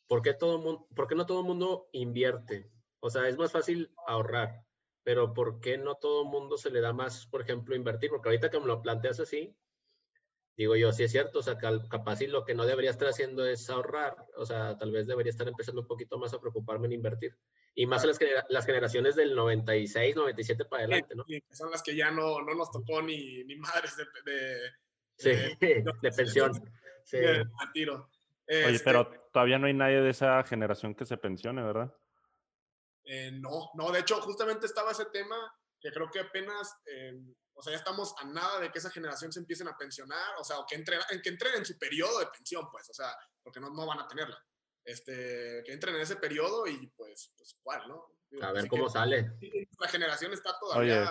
¿por qué, todo mundo, ¿por qué no todo el mundo invierte? O sea, es más fácil ahorrar, pero ¿por qué no todo el mundo se le da más, por ejemplo, invertir? Porque ahorita que me lo planteas así, digo yo, sí es cierto, o sea, capaz y lo que no debería estar haciendo es ahorrar, o sea, tal vez debería estar empezando un poquito más a preocuparme en invertir. Y más las, las generaciones del 96, 97 para adelante, ¿no? Sí, son las que ya no, no nos tocó ni, ni madres de, de, sí, de, pensión. Sí. tiro. Oye, este pero todavía no hay nadie de esa generación que se pensione, ¿verdad? Eh, no, no, de hecho, justamente estaba ese tema que creo que apenas, eh, o sea, ya estamos a nada de que esa generación se empiecen a pensionar, o sea, o que entren, que entren en su periodo de pensión, pues, o sea, porque no, no van a tenerla. Este, que entren en ese periodo y pues, pues ¿cuál, no? A ver cómo sale. La generación está todavía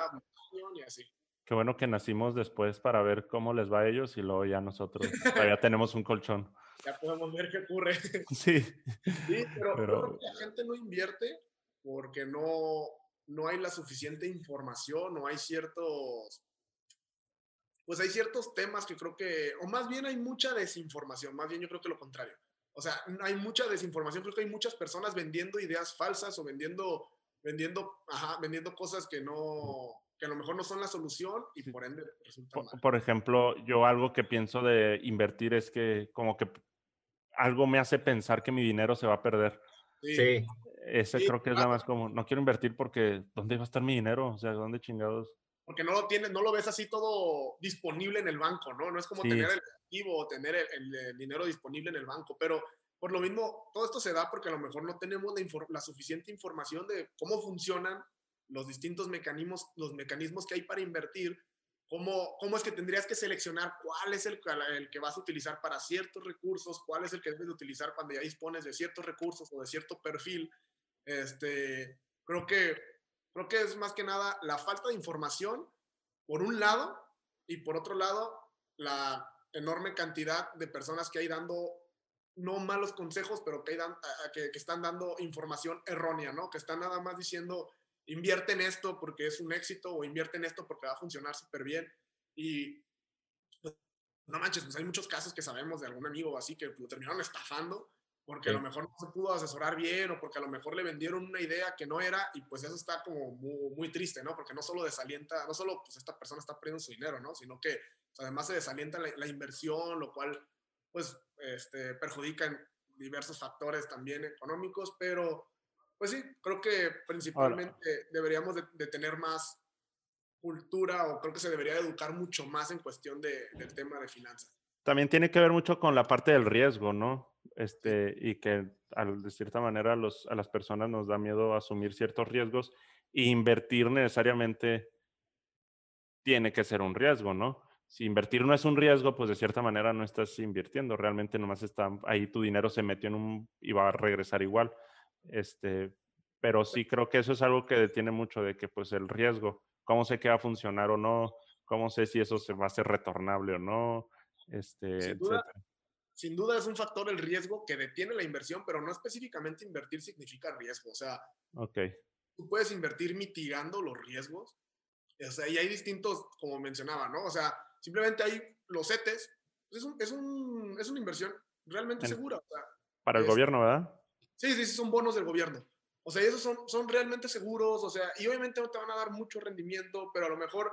y así. Qué bueno que nacimos después para ver cómo les va a ellos y luego ya nosotros todavía tenemos un colchón. Ya podemos ver qué ocurre. Sí. Sí, pero, la gente no invierte porque no, no hay la suficiente información, no hay ciertos, pues hay ciertos temas que creo que, o más bien hay mucha desinformación, más bien yo creo que lo contrario. O sea, hay mucha desinformación, creo que hay muchas personas vendiendo ideas falsas o vendiendo, vendiendo, ajá, vendiendo cosas que no, que a lo mejor no son la solución y por ende por, por, ejemplo, yo algo que pienso de invertir es que como que algo me hace pensar que mi dinero se va a perder. Sí. Ese creo que es nada más como, no quiero invertir porque ¿dónde va a estar mi dinero? O sea, ¿dónde chingados? Porque no lo tienes, no lo ves así todo disponible en el banco, ¿no? No es como tener el activo o tener el, dinero disponible en el banco, pero por lo mismo, todo esto se da porque a lo mejor no tenemos la, la suficiente información de cómo funcionan los distintos mecanismos, los mecanismos que hay para invertir, cómo, cómo es que tendrías que seleccionar cuál es el, el que vas a utilizar para ciertos recursos, cuál es el que debes utilizar cuando ya dispones de ciertos recursos o de cierto perfil. Este, creo que, creo que es más que nada la falta de información, por un lado, y por otro lado, la enorme cantidad de personas que hay dando no malos consejos, pero que, hay que, que, están dando información errónea, ¿no? Que están nada más diciendo, invierte en esto porque es un éxito o invierte en esto porque va a funcionar súper bien. Y pues, no manches, pues hay muchos casos que sabemos de algún amigo así que lo terminaron estafando porque a lo mejor no se pudo asesorar bien o porque a lo mejor le vendieron una idea que no era y pues eso está como muy, triste, ¿no? Porque no solo desalienta, no solo pues esta persona está perdiendo su dinero, ¿no? Sino que pues, además se desalienta la, la, inversión, lo cual pues este, perjudica en diversos factores también económicos, pero pues sí, creo que principalmente deberíamos de, tener más cultura o creo que se debería educar mucho más en cuestión de, del tema de finanzas. También tiene que ver mucho con la parte del riesgo, ¿no? Este, y que de cierta manera los, a las personas nos da miedo asumir ciertos riesgos e invertir necesariamente tiene que ser un riesgo, ¿no? Si invertir no es un riesgo, pues de cierta manera no estás invirtiendo, realmente nomás está ahí tu dinero se metió en un y va a regresar igual. Este, pero sí creo que eso es algo que detiene mucho de que pues el riesgo, cómo sé que va a funcionar o no, cómo sé si eso se va a hacer retornable o no, este, sin duda, sin duda, es un factor el riesgo que detiene la inversión, pero no específicamente invertir significa riesgo, o sea, okay. tú puedes invertir mitigando los riesgos, o sea, y hay distintos, como mencionaba, ¿no? O sea, simplemente hay los CETES, es, un, es, un, es una inversión realmente segura. para el gobierno, ¿verdad? Sí, sí, son bonos del gobierno. O sea, esos son, son realmente seguros, o sea, y obviamente no te van a dar mucho rendimiento, pero a lo mejor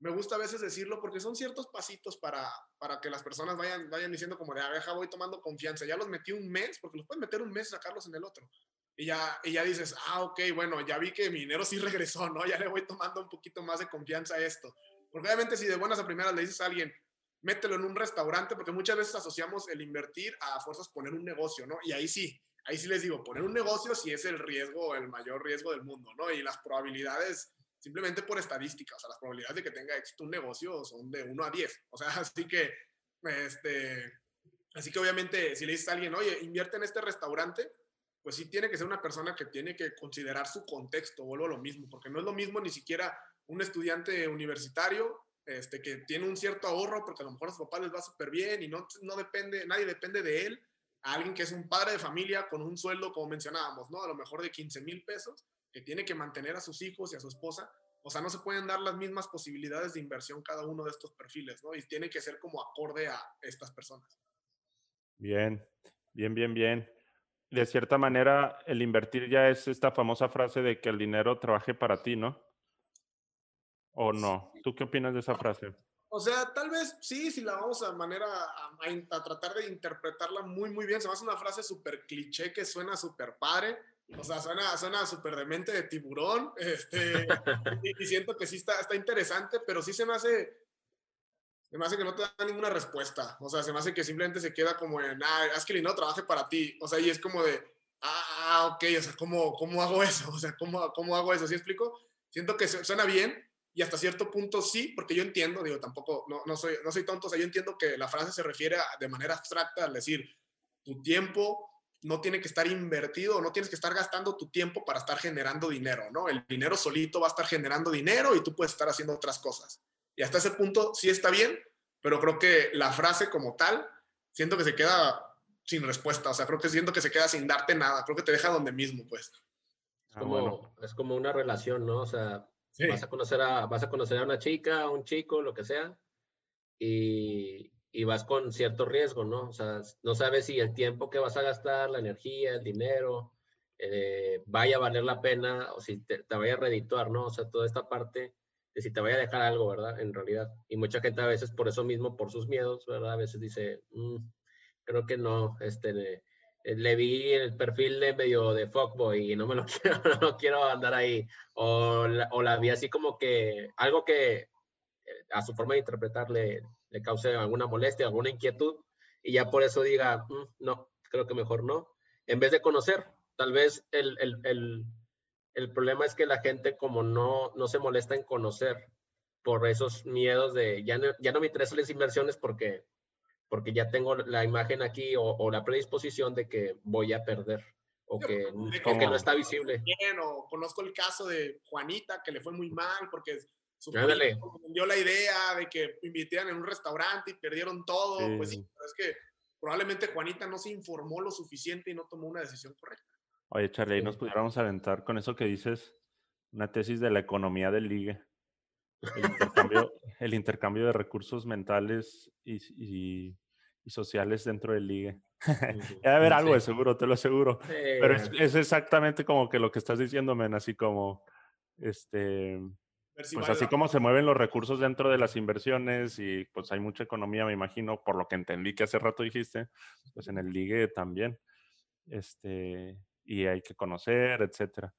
me gusta a veces decirlo porque son ciertos pasitos para, para que las personas vayan, vayan diciendo como de, abeja, voy tomando confianza. Ya los metí un mes, porque los puedes meter un mes y sacarlos en el otro. Y ya, y ya dices, ah, ok, bueno, ya vi que mi dinero sí regresó, ¿no? Ya le voy tomando un poquito más de confianza a esto. Porque obviamente si de buenas a primeras le dices a alguien, mételo en un restaurante, porque muchas veces asociamos el invertir a fuerzas poner un negocio, ¿no? Y ahí sí, ahí sí les digo, poner un negocio sí es el riesgo, el mayor riesgo del mundo, ¿no? Y las probabilidades, simplemente por estadística, o sea, las probabilidades de que tenga éxito un negocio son de 1 a 10. O sea, así que, este, así que obviamente si le dices a alguien, oye, invierte en este restaurante, pues sí tiene que ser una persona que tiene que considerar su contexto, vuelvo a lo mismo, porque no es lo mismo ni siquiera un estudiante universitario este, que tiene un cierto ahorro porque a lo mejor a sus papás les va súper bien y no, no depende, nadie depende de él, a alguien que es un padre de familia con un sueldo, como mencionábamos, ¿no? A lo mejor de 15 mil pesos, que tiene que mantener a sus hijos y a su esposa. O sea, no se pueden dar las mismas posibilidades de inversión cada uno de estos perfiles, ¿no? Y tiene que ser como acorde a estas personas. Bien, bien, bien, bien. De cierta manera, el invertir ya es esta famosa frase de que el dinero trabaje para ti, ¿no? ¿O no? ¿Tú qué opinas de esa frase? O sea, tal vez sí, si la vamos a manera a, tratar de interpretarla muy, muy bien. Se me hace una frase súper cliché que suena súper padre. O sea, suena, suena súper de mente de tiburón. Este, y, siento que sí está, está interesante, pero sí se me hace. Se me hace que no te da ninguna respuesta. O sea, se me hace que simplemente se queda como en, ah, haz que dinero trabaje para ti. O sea, y es como de, ah, ok, o sea, ¿cómo, cómo hago eso? O sea, ¿cómo, cómo hago eso? ¿Sí explico? siento que suena bien y hasta cierto punto sí, porque yo entiendo, digo, tampoco, no, no, soy, no soy tonto, o sea, yo entiendo que la frase se refiere de manera abstracta al decir, tu tiempo no tiene que estar invertido, no tienes que estar gastando tu tiempo para estar generando dinero, ¿no? El dinero solito va a estar generando dinero y tú puedes estar haciendo otras cosas. Y hasta ese punto sí está bien, pero creo que la frase como tal, siento que se queda sin respuesta, o sea, creo que siento que se queda sin darte nada, creo que te deja donde mismo, pues. Es ah, como, es como una relación, ¿no? O sea, vas, a conocer a, vas a conocer a una chica, a un chico, lo que sea, y, y vas con cierto riesgo, ¿no? O sea, no sabes si el tiempo que vas a gastar, la energía, el dinero, eh, vaya a valer la pena o si te, vaya a redituar, ¿no? O sea, toda esta parte de si te vaya a dejar algo, ¿verdad? En realidad. Y mucha gente a veces por eso mismo, por sus miedos, ¿verdad? A veces dice, mm, creo que no, este, eh, le, vi el perfil de medio de fuckboy y no me lo quiero, no quiero andar ahí. O la, o la vi así como que algo que eh, a su forma de interpretarle le cause alguna molestia, alguna inquietud, y ya por eso diga, mm, no, creo que mejor no, en vez de conocer. Tal vez el, el, el, el, problema es que la gente como no, no se molesta en conocer por esos miedos de, ya no, ya no me interesan las inversiones porque, porque ya tengo la imagen aquí o, o la predisposición de que voy a perder o que, o que no está visible. Bien, o conozco el caso de Juanita que le fue muy mal porque dio la idea de que invitaran en un restaurante y perdieron todo. Pues sí, es que probablemente Juanita no se informó lo suficiente y no tomó una decisión correcta. Oye, Charlie, ahí nos pudiéramos aventar con eso que dices, una tesis de la economía del ligue. El intercambio, de recursos mentales y, sociales dentro del ligue. Debe haber algo de seguro, te lo aseguro. Pero es, es, exactamente como que lo que estás diciendo, men, así como, este, pues así como se mueven los recursos dentro de las inversiones y pues hay mucha economía, me imagino, por lo que entendí que hace rato dijiste, pues en el ligue también. Este, y hay que conocer, etcétera.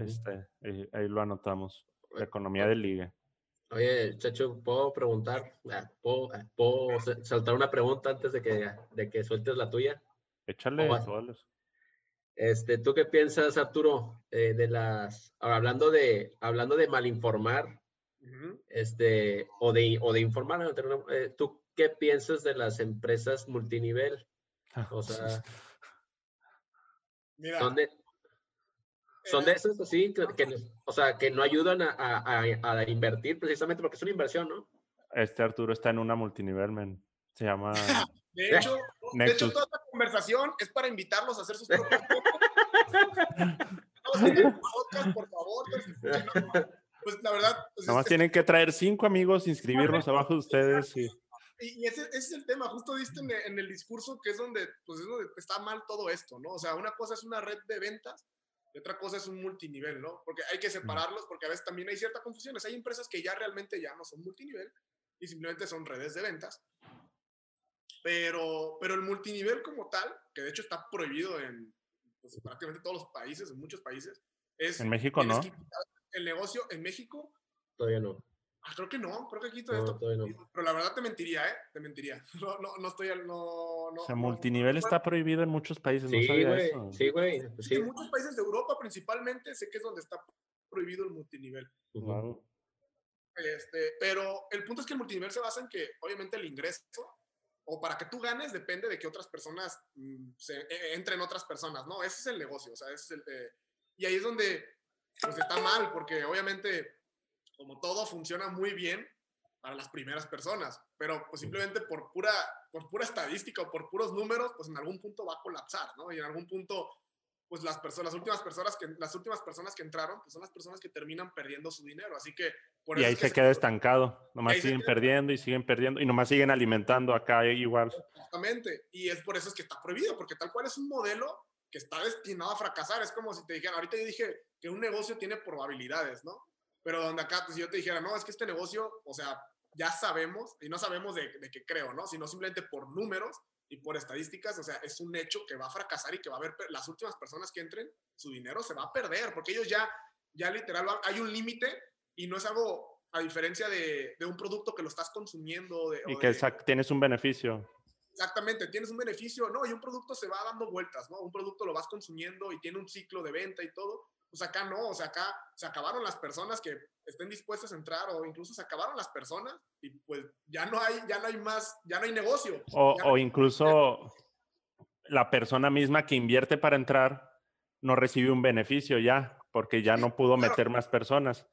Este, eh, ahí, lo anotamos. La economía del ligue. Oye, Chacho, ¿puedo preguntar? Ah, ¿Puedo, ah, ¿Puedo, saltar una pregunta antes de que, de que sueltes la tuya? Échale, este, ¿Tú qué piensas, Arturo, eh, de las, hablando de, hablando de malinformar, este, o de, o de informar, eh, ¿tú qué piensas de las empresas multinivel? O sea, son de, son de esas así, que, o sea, que no ayudan a, a, a, invertir precisamente porque es una inversión, ¿no? Este Arturo está en una multinivel, men. Se llama De hecho, de hecho, toda conversación es para invitarlos a hacer sus propios podcast, por favor. Pues la verdad. Pues, Nada más tienen que traer cinco amigos, inscribirnos abajo de ustedes. Y, y ese, ese, es el tema. Justo viste en, el discurso que es donde, pues, es donde está mal todo esto, ¿no? O sea, una cosa es una red de ventas y otra cosa es un multinivel, ¿no? Porque hay que separarlos porque a veces también hay cierta confusión. Hay empresas que ya realmente ya no son multinivel y simplemente son redes de ventas pero, pero el multinivel como tal, que de hecho está prohibido en pues, prácticamente todos los países, en muchos países, es... En México no. El negocio en México... Todavía no. Ah, creo que no, creo que aquí todo esto. No. Pero la verdad te mentiría, ¿eh? Te mentiría. No, no, no estoy. No, no, o sea, multinivel está prohibido en muchos países. Sí, güey. Sí, güey. Sí. En muchos países de Europa, principalmente, sé que es donde está prohibido el multinivel. Este, pero el punto es que el multinivel se basa en que, obviamente, el ingreso o para que tú ganes depende de que otras personas mm, se, e, entren otras personas, ¿no? Ese es el negocio, o sea, es el, eh, y ahí es donde pues está mal, porque obviamente como todo funciona muy bien para las primeras personas, pero pues simplemente por pura, por pura estadística o por puros números, pues en algún punto va a colapsar, ¿no? Y en algún punto pues las personas, las últimas personas que, las últimas personas que entraron, pues son las personas que terminan perdiendo su dinero. Así que y ahí se queda estancado. Nomás siguen perdiendo y siguen perdiendo y nomás siguen alimentando acá igual. Exactamente. Y es por eso es que está prohibido, porque tal cual es un modelo que está destinado a fracasar. Es como si te dijeran, ahorita yo dije que un negocio tiene probabilidades, ¿no? Pero donde acá, pues, si yo te dijera, no, es que este negocio, o sea, ya sabemos, y no sabemos de, de qué creo, ¿no? Sino simplemente por números, y por estadísticas, o sea, es un hecho que va a fracasar y que va a haber las últimas personas que entren, su dinero se va a perder, porque ellos ya, ya literal, hay un límite y no es algo a diferencia de, de, un producto que lo estás consumiendo. De, y que tienes un beneficio. Exactamente, tienes un beneficio, no, y un producto se va dando vueltas, ¿no? Un producto lo vas consumiendo y tiene un ciclo de venta y todo, Pues acá no, o sea, acá se acabaron las personas que estén dispuestas a entrar o incluso se acabaron las personas y pues ya no hay, ya no hay más, ya no hay negocio. O, o incluso la persona misma que invierte para entrar no recibe un beneficio ya, porque ya no pudo meter más personas.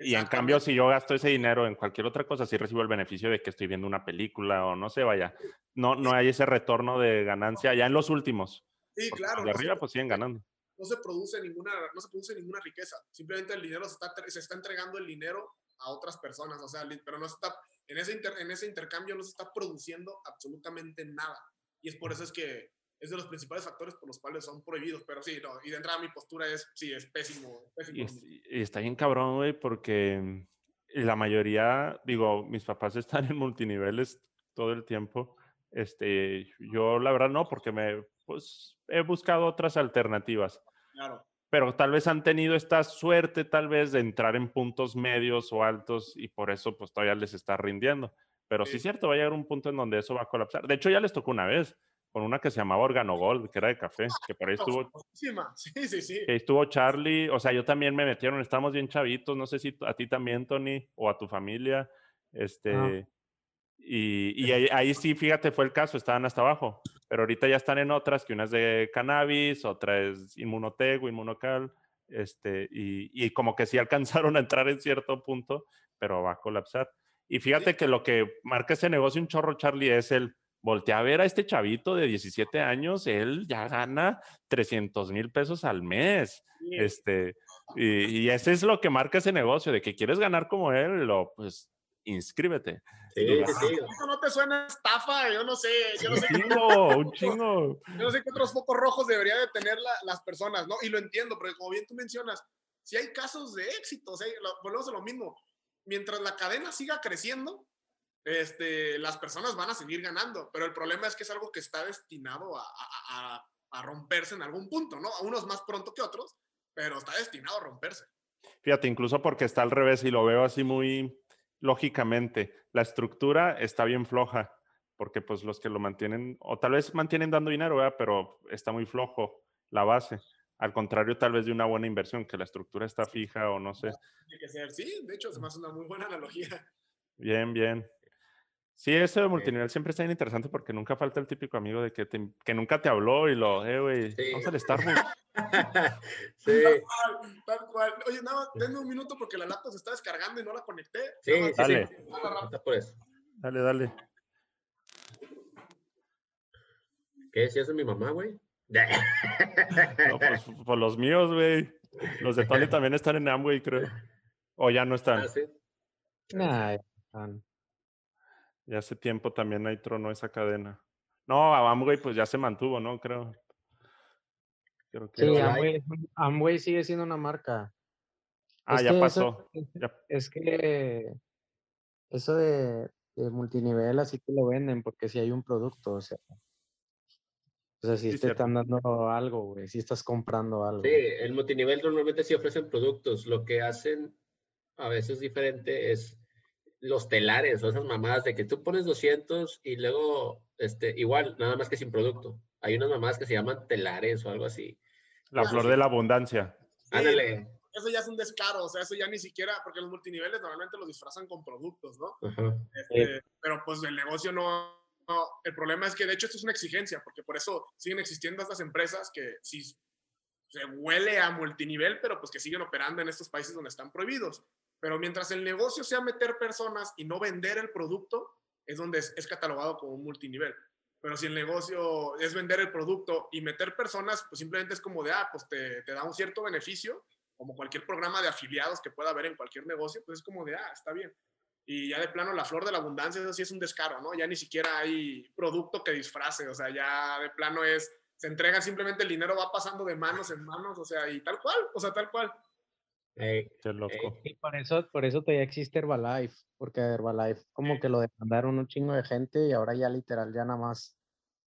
Y en cambio, si yo gasto ese dinero en cualquier otra cosa, sí recibo el beneficio de que estoy viendo una película o no sé, vaya. No, no hay ese retorno de ganancia ya en los últimos. Sí, claro. De arriba, pues siguen ganando. No se produce ninguna, no se produce ninguna riqueza. Simplemente el dinero se está, se está entregando el dinero a otras personas. O sea, pero no está, en ese, en ese intercambio no se está produciendo absolutamente nada. Y es por eso es que es de los principales factores por los cuales son prohibidos. Pero sí, no, y de entrada mi postura es, sí, es pésimo. Y, está bien cabrón, güey, porque la mayoría, digo, mis papás están en multiniveles todo el tiempo. Este, yo la verdad no, porque me, pues, he buscado otras alternativas. Claro. Pero tal vez han tenido esta suerte, tal vez, de entrar en puntos medios o altos y por eso, pues, todavía les está rindiendo. Pero sí es cierto, va a llegar un punto en donde eso va a colapsar. De hecho, ya les tocó una vez con una que se llamaba Organo Gold, que era de café, que por ahí estuvo. Sí, sí, sí. Que estuvo Charlie, o sea, yo también me metieron, estamos bien chavitos, no sé si a ti también, Tony, o a tu familia. Este. Y, y ahí, sí, fíjate, fue el caso, estaban hasta abajo. Pero ahorita ya están en otras, que una es de cannabis, otra es inmunotec o inmunocal. Este, y, y como que sí alcanzaron a entrar en cierto punto, pero va a colapsar. Y fíjate que lo que marca ese negocio un chorro, Charlie, es el voltea a ver a este chavito de 17 años, él ya gana 300 mil pesos al mes. Este, y, y, ese es lo que marca ese negocio, de que quieres ganar como él, lo, pues inscríbete. Sí, sí, no te suena estafa? Yo no sé. Yo no sé un chingo, un chingo. Yo no sé qué otros focos rojos debería de tener las personas, ¿no? Y lo entiendo, porque como bien tú mencionas, si hay casos de éxito, o sea, volvemos a lo mismo. Mientras la cadena siga creciendo, este, las personas van a seguir ganando, pero el problema es que es algo que está destinado a, romperse en algún punto, ¿no? A unos más pronto que otros, pero está destinado a romperse. Fíjate, incluso porque está al revés y lo veo así muy lógicamente, la estructura está bien floja, porque pues los que lo mantienen, o tal vez mantienen dando dinero, ¿verdad? pero está muy flojo la base. Al contrario, tal vez de una buena inversión, que la estructura está fija o no sé. Tiene que ser, sí, de hecho, se me hace una muy buena analogía. Bien, bien. Sí, eso de multinivel siempre está bien interesante porque nunca falta el típico amigo de que, que nunca te habló y lo, eh, güey, vamos al Starbucks. sí. Tal cual, tal cual. Oye, nada, denme un minuto porque la laptop se está descargando y no la conecté. Sí, sí, dale. Sí. Pues. Dale, dale. ¿Qué? ¿Si es mi mamá, güey? no, pues por los míos, güey. Los de Tony también están en Amway, creo. O ya no están. Ah, sí. Nah, ya hace tiempo también ahí tronó esa cadena. No, Amway pues ya se mantuvo, ¿no? Creo. Creo que sí, Amway, Amway, sigue siendo una marca. Ah, ya pasó. es, que eso de, multinivel así que lo venden porque si hay un producto, o sea. O sea, si te están dando algo, güey, si estás comprando algo. Sí, el multinivel normalmente sí ofrecen productos. Lo que hacen a veces diferente es los telares o esas mamadas de que tú pones 200 y luego, este, igual, nada más que sin producto. Hay unas mamadas que se llaman telares o algo así. La flor de la abundancia. Ándale. Eso ya es un descaro, o sea, eso ya ni siquiera, porque los multiniveles normalmente los disfrazan con productos, ¿no? Este, pero pues el negocio no, no, el problema es que de hecho esto es una exigencia, porque por eso siguen existiendo estas empresas que sí se huele a multinivel, pero pues que siguen operando en estos países donde están prohibidos. Pero mientras el negocio sea meter personas y no vender el producto, es donde es, catalogado como un multinivel. Pero si el negocio es vender el producto y meter personas, pues simplemente es como de, ah, pues te, te da un cierto beneficio, como cualquier programa de afiliados que pueda haber en cualquier negocio, pues es como de, ah, está bien. Y ya de plano, la flor de la abundancia, eso sí es un descaro, ¿no? Ya ni siquiera hay producto que disfrace, o sea, ya de plano es, se entrega simplemente el dinero, va pasando de manos en manos, o sea, y tal cual, o sea, tal cual. Qué loco. y por eso, por eso todavía existe Herbalife, porque Herbalife como que lo demandaron un chingo de gente y ahora ya literal ya nada más,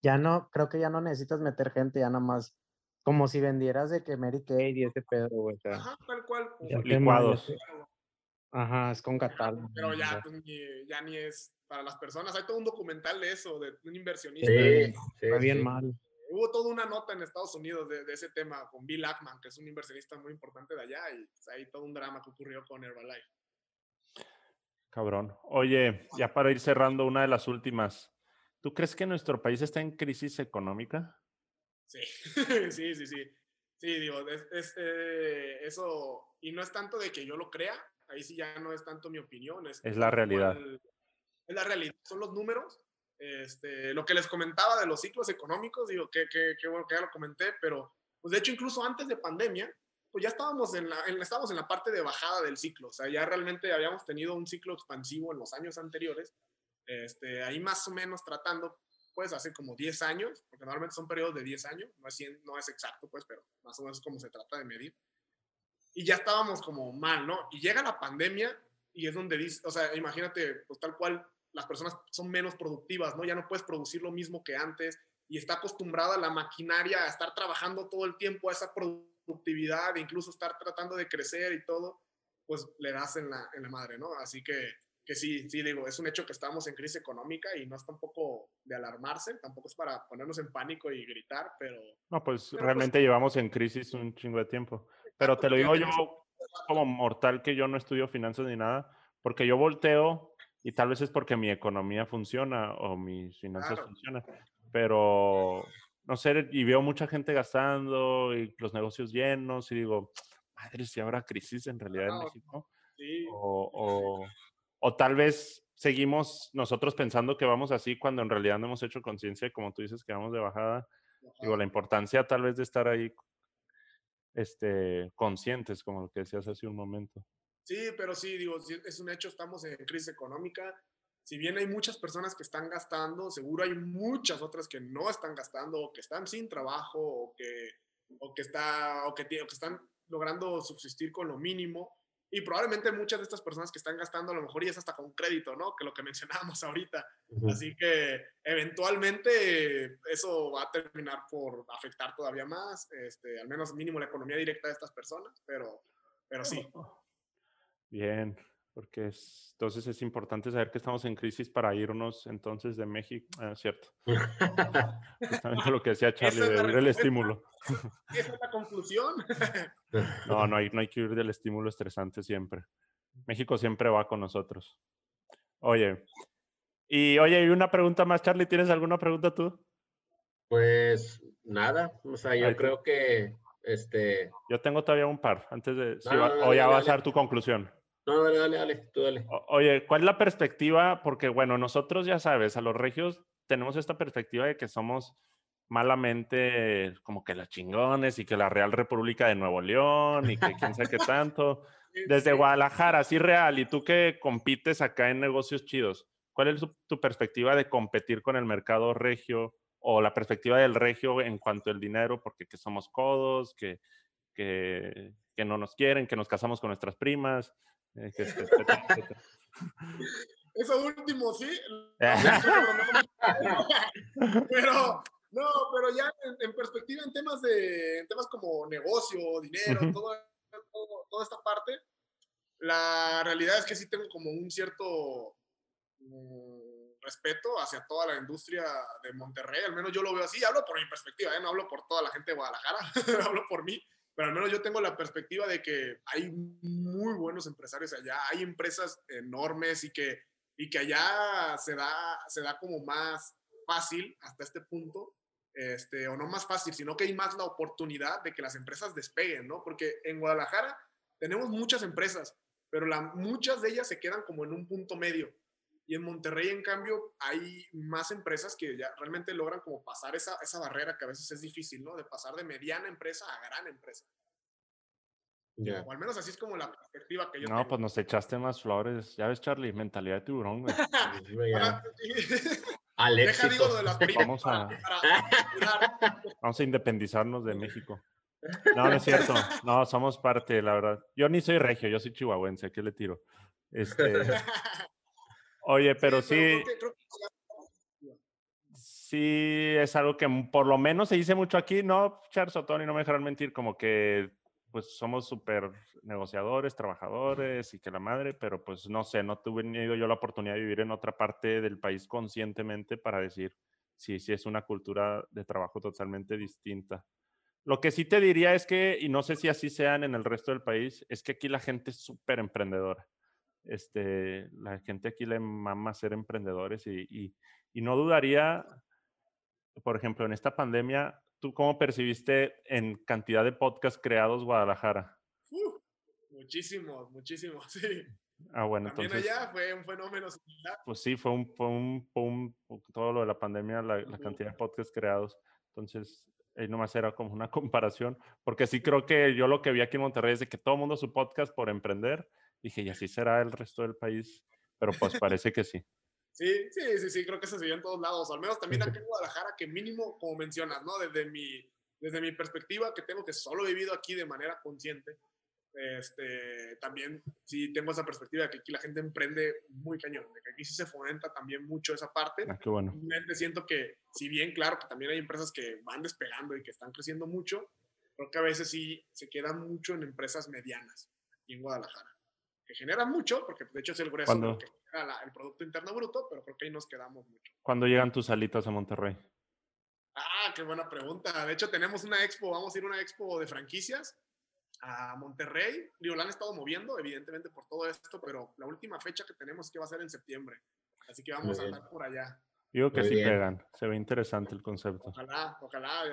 ya no, creo que ya no necesitas meter gente, ya nada más, como si vendieras de que Mary Kay y ese pedo, güey. Ajá, tal cual. Licuados. Ajá, es con catálogo. Pero ya, pues, ya ni es para las personas. Hay todo un documental de eso, de un inversionista. Sí, Está bien mal. Hubo toda una nota en Estados Unidos de, ese tema con Bill Ackman, que es un inversionista muy importante de allá, y pues, hay todo un drama que ocurrió con Herbalife. Cabrón. Oye, ya para ir cerrando una de las últimas, ¿tú crees que nuestro país está en crisis económica? Sí, sí, sí, sí. Sí, digo, es, eh, eso, y no es tanto de que yo lo crea, ahí sí ya no es tanto mi opinión. Es, es la realidad. es la realidad, son los números. Este, lo que les comentaba de los ciclos económicos, digo, que, que, que, bueno que ya lo comenté, pero pues de hecho incluso antes de pandemia, pues ya estábamos en, la, estábamos en la parte de bajada del ciclo, o sea, ya realmente habíamos tenido un ciclo expansivo en los años anteriores, este, ahí más o menos tratando, pues hace como 10 años, porque normalmente son periodos de 10 años, no es, no es exacto, pues, pero más o menos es como se trata de medir. Y ya estábamos como mal, ¿no? Y llega la pandemia y es donde dice, o sea, imagínate, pues tal cual las personas son menos productivas, ¿no? Ya no puedes producir lo mismo que antes y está acostumbrada la maquinaria a estar trabajando todo el tiempo a esa productividad, incluso estar tratando de crecer y todo, pues le das en la, en la madre, ¿no? Así que, que sí, sí, digo, es un hecho que estamos en crisis económica y no es tampoco de alarmarse, tampoco es para ponernos en pánico y gritar, pero... No, pues, pues realmente llevamos en crisis un chingo de tiempo. Pero te lo digo yo como mortal que yo no estudio finanzas ni nada, porque yo volteo y tal vez es porque mi economía funciona o mis finanzas funcionan, pero no sé, y veo mucha gente gastando y los negocios llenos y digo, madre, si habrá crisis en realidad en México. O, o, o, tal vez seguimos nosotros pensando que vamos así cuando en realidad no hemos hecho conciencia, como tú dices, que vamos de bajada. Digo, la importancia tal vez de estar ahí este, conscientes, como lo que decías hace un momento. Sí, pero sí, digo, es un hecho, estamos en crisis económica. Si bien hay muchas personas que están gastando, seguro hay muchas otras que no están gastando o que están sin trabajo o que, o que, está, o que, que están logrando subsistir con lo mínimo. Y probablemente muchas de estas personas que están gastando a lo mejor y es hasta con crédito, ¿no? Que lo que mencionábamos ahorita. Así que eventualmente eso va a terminar por afectar todavía más, este, al menos mínimo la economía directa de estas personas, pero, pero sí. Bien, porque es, entonces es importante saber que estamos en crisis para irnos entonces de México, ah, cierto. Justamente lo que decía Charlie, de huir del estímulo. Esa es la conclusión. no, no hay, no hay que huir del estímulo estresante siempre. México siempre va con nosotros. Oye, y oye, y una pregunta más, Charlie, ¿tienes alguna pregunta tú? Pues nada, o sea, yo creo que este... Yo tengo todavía un par, antes de... o ya vas a dar tu conclusión. No, dale, dale, dale, tú dale. oye, ¿cuál es la perspectiva? Porque, bueno, nosotros ya sabes, a los regios tenemos esta perspectiva de que somos malamente como que los chingones y que la Real República de Nuevo León y que quién sabe qué tanto. Desde Guadalajara, así real, y tú que compites acá en negocios chidos, ¿cuál es tu, perspectiva de competir con el mercado regio o la perspectiva del regio en cuanto al dinero? Porque que somos codos, que, que, que no nos quieren, que nos casamos con nuestras primas. Eso último, sí. pero, no, pero ya en, perspectiva, en temas, de, en temas como negocio, dinero, toda esta parte, la realidad es que sí tengo como un cierto mm, respeto hacia toda la industria de Monterrey, al menos yo lo veo así, hablo por mi perspectiva, ¿eh? no hablo por toda la gente de Guadalajara, hablo por mí pero al menos yo tengo la perspectiva de que hay muy buenos empresarios allá, hay empresas enormes y que, y que allá se da, se da como más fácil hasta este punto, este, o no más fácil, sino que hay más la oportunidad de que las empresas despeguen, ¿no? Porque en Guadalajara tenemos muchas empresas, pero la, muchas de ellas se quedan como en un punto medio. Y en Monterrey, en cambio, hay más empresas que ya realmente logran como pasar esa, esa barrera que a veces es difícil, ¿no? De pasar de mediana empresa a gran empresa. O al menos así es como la perspectiva que yo No, pues nos echaste más flores. Ya ves, Charlie, mentalidad de tiburón, güey. vamos, a, vamos a independizarnos de México. No, no es cierto. No, somos parte, la verdad. Yo ni soy regio, yo soy chihuahuense. ¿Qué le tiro? Este, Oye, pero sí. Sí, es algo que por lo menos se dice mucho aquí, ¿no, Charles o Tony? No me dejarán mentir, como que pues somos súper negociadores, trabajadores y que la madre, pero pues no sé, no tuve ni yo la oportunidad de vivir en otra parte del país conscientemente para decir sí, sí es una cultura de trabajo totalmente distinta. Lo que sí te diría es que, y no sé si así sean en el resto del país, es que aquí la gente es súper emprendedora. Este, la gente aquí le mama ser emprendedores y, y, no dudaría, por ejemplo, en esta pandemia, ¿tú cómo percibiste en cantidad de podcasts creados Guadalajara? muchísimos, muchísimos, sí. Ah, bueno, También entonces. allá fue un fenómeno similar. Pues sí, fue un, fue un, un todo lo de la pandemia, la, la cantidad de podcasts creados. Entonces, ahí nomás era como una comparación, porque sí creo que yo lo que vi aquí en Monterrey es de que todo el mundo su podcast por emprender. Dije, y así será el resto del país, pero pues parece que sí. Sí, sí, sí, sí, creo que se vio en todos lados, al menos también aquí en Guadalajara, que mínimo, como mencionas, ¿no? Desde mi, desde mi perspectiva, que tengo que solo he vivido aquí de manera consciente, este, también sí tengo esa perspectiva de que aquí la gente emprende muy cañón, de que aquí sí se fomenta también mucho esa parte. Ah, qué bueno. siento que, si bien, claro, que también hay empresas que van despegando y que están creciendo mucho, creo que a veces sí se queda mucho en empresas medianas aquí en Guadalajara, que generan mucho, porque de hecho es el grueso de que genera el Producto Interno Bruto, pero creo que ahí nos quedamos mucho. ¿Cuándo llegan tus salitas a Monterrey? Ah, qué buena pregunta. De hecho, tenemos una expo, vamos a ir a una expo de franquicias a Monterrey. Digo, la han estado moviendo, evidentemente, por todo esto, pero la última fecha que tenemos es que va a ser en septiembre. Así que vamos a andar por allá. Digo que sí pegan. Se ve interesante el concepto. Ojalá, ojalá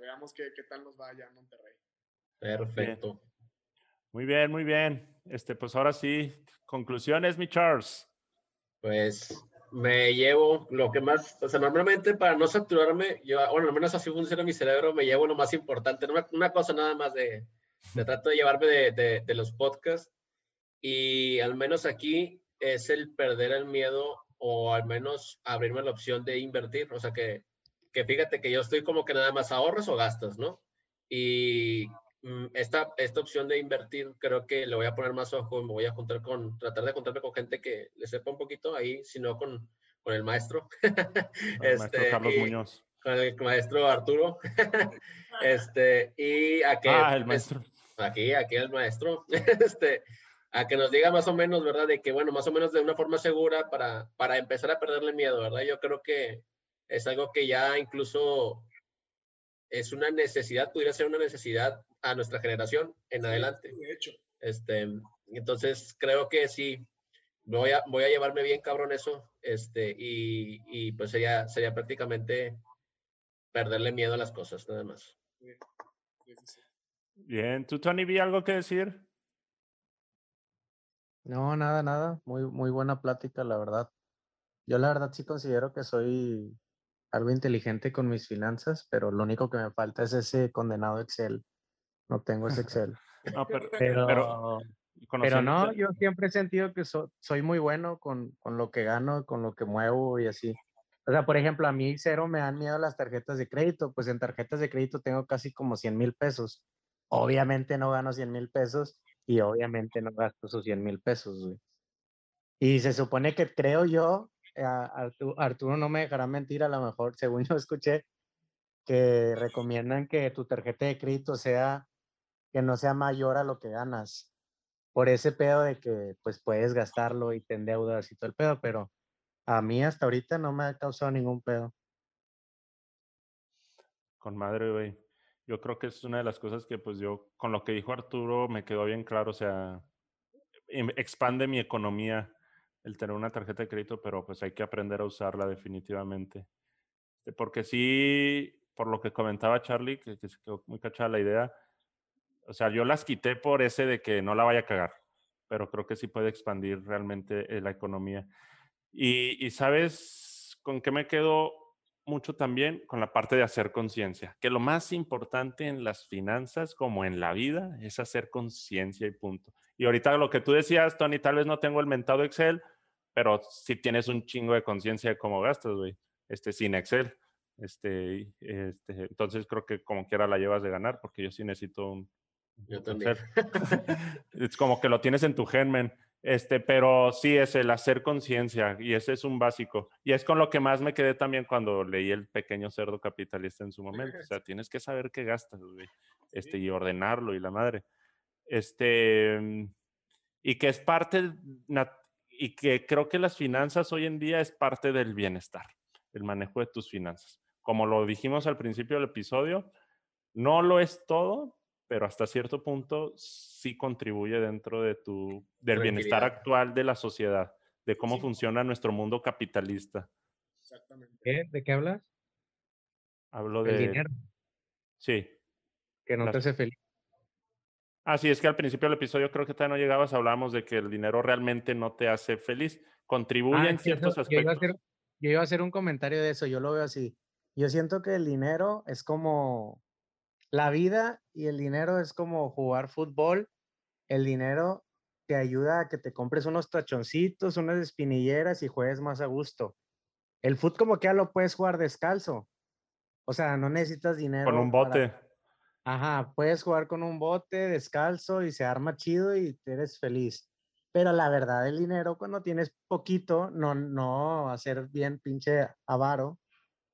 veamos qué, qué, tal nos va allá en Monterrey. Perfecto. Muy bien, muy bien. Este, pues ahora sí, conclusiones, mi Charles. Pues me llevo lo que más, o sea, normalmente para no saturarme, yo, bueno, al menos así funciona mi cerebro, me llevo lo más importante, una cosa nada más de, me trato de llevarme de, de, los podcasts y al menos aquí es el perder el miedo o al menos abrirme la opción de invertir. O sea que, que fíjate que yo estoy como que nada más ahorras o gastas, ¿no? Y esta, esta opción de invertir creo que le voy a poner más ojo me voy a juntar con, tratar de juntarme con gente que le sepa un poquito ahí, sino con, con el maestro. el maestro este, Carlos Muñoz. Con el maestro Arturo. este, y a que... Ah, el maestro aquí, aquí el maestro, este, a que nos diga más o menos, ¿verdad? De que, bueno, más o menos de una forma segura para, para empezar a perderle miedo, ¿verdad? Yo creo que es algo que ya incluso es una necesidad, pudiera ser una necesidad a nuestra generación en adelante. De hecho. Este, entonces, creo que sí, voy a, voy a llevarme bien cabrón eso, este, y, y pues sería, sería prácticamente perderle miedo a las cosas, nada más. Sí, Bien, ¿tú, Tony, vi algo que decir? No, nada, nada. Muy, muy buena plática, la verdad. Yo la verdad sí considero que soy algo inteligente con mis finanzas, pero lo único que me falta es ese condenado Excel. No tengo ese Excel. no, pero, pero, no, yo siempre he sentido que soy muy bueno con, con lo que gano, con lo que muevo y así. O sea, por ejemplo, a mí cero me dan miedo las tarjetas de crédito, pues en tarjetas de crédito tengo casi como 100 mil pesos obviamente no gano 100 mil pesos y obviamente no gasto esos 100 mil pesos, Y se supone que creo yo, Arturo, no me dejará mentir, a lo mejor, según yo escuché, que recomiendan que tu tarjeta de crédito sea, que no sea mayor a lo que ganas. Por ese pedo de que pues puedes gastarlo y te endeudas y todo el pedo, pero a mí hasta ahorita no me ha causado ningún pedo. Con madre, güey yo creo que es una de las cosas que pues yo, con lo que dijo Arturo, me quedó bien claro, o sea, em, expande mi economía el tener una tarjeta de crédito, pero pues hay que aprender a usarla definitivamente. Este, porque sí, por lo que comentaba Charlie, que, se quedó muy cachada la idea, o sea, yo las quité por ese de que no la vaya a cagar, pero creo que sí puede expandir realmente eh, la economía. Y, sabes con qué me quedo mucho también con la parte de hacer conciencia, que lo más importante en las finanzas como en la vida es hacer conciencia y punto. Y ahorita lo que tú decías, Tony, tal vez no tengo el mentado Excel, pero si tienes un chingo de conciencia de cómo gastas, güey, este, sin Excel. Este, este, entonces creo que como quiera la llevas de ganar, porque yo sí necesito un... Yo también. es como que lo tienes en tu germen. Este, pero sí es el hacer conciencia y ese es un básico. Y es con lo que más me quedé también cuando leí El pequeño cerdo capitalista en su momento. O sea, tienes que saber qué gastas, Este, y ordenarlo y la madre. Este, y que es parte, y que creo que las finanzas hoy en día es parte del bienestar. el manejo de tus finanzas. Como lo dijimos al principio del episodio, no lo es todo, pero hasta cierto punto sí contribuye dentro de tu, del bienestar actual de la sociedad, de cómo funciona nuestro mundo capitalista. Exactamente. ¿De qué hablas? Hablo de... dinero. Sí. Que no te hace feliz. Ah, sí, es que al principio del episodio creo que todavía no llegabas, hablábamos de que el dinero realmente no te hace feliz, contribuye ah, en ciertos aspectos. yo iba a hacer un comentario de eso, yo lo veo así. Yo siento que el dinero es como la vida y el dinero es como jugar fútbol. El dinero te ayuda a que te compres unos tachoncitos, unas espinilleras y juegues más a gusto. El fútbol como que ya lo puedes jugar descalzo. O sea, no necesitas dinero. Con un bote. Ajá, puedes jugar con un bote descalzo y se arma chido y eres feliz. Pero la verdad, el dinero cuando tienes poquito, no, no a ser bien pinche avaro,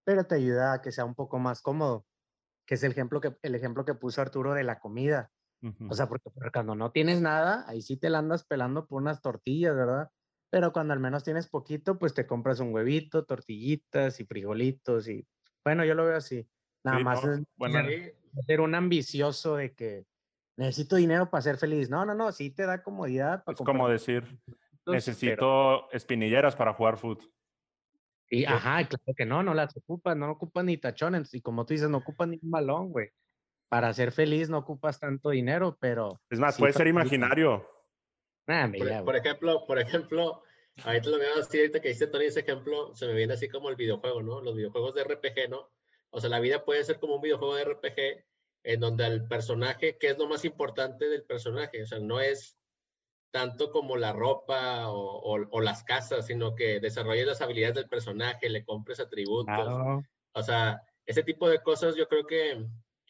pero te ayuda a que sea un poco más cómodo que es el ejemplo que, el ejemplo que puso Arturo de la comida. O sea, porque, cuando no tienes nada, ahí sí te la andas pelando por unas tortillas, ¿verdad? Pero cuando al menos tienes poquito, pues te compras un huevito, tortillitas y frijolitos y bueno, yo lo veo así. Nada más es ser un ambicioso de que necesito dinero para ser feliz. No, no, no, sí te da comodidad. Para es como decir, necesito espinilleras para jugar fútbol. Y ajá, claro que no, no las ocupan, no ocupan ni tachones. Y como tú dices, no ocupan ni un balón, güey. Para ser feliz no ocupas tanto dinero, pero. Es más, puede ser imaginario. por, ejemplo, por ejemplo, ahorita lo veo así, ahorita que dice Tony ese ejemplo, se me viene así como el videojuego, ¿no? Los videojuegos de RPG, ¿no? O sea, la vida puede ser como un videojuego de RPG en donde el personaje, ¿qué es lo más importante del personaje? O sea, no es tanto como la ropa o, las casas, sino que desarrolles las habilidades del personaje, le compres atributos. O sea, ese tipo de cosas yo creo que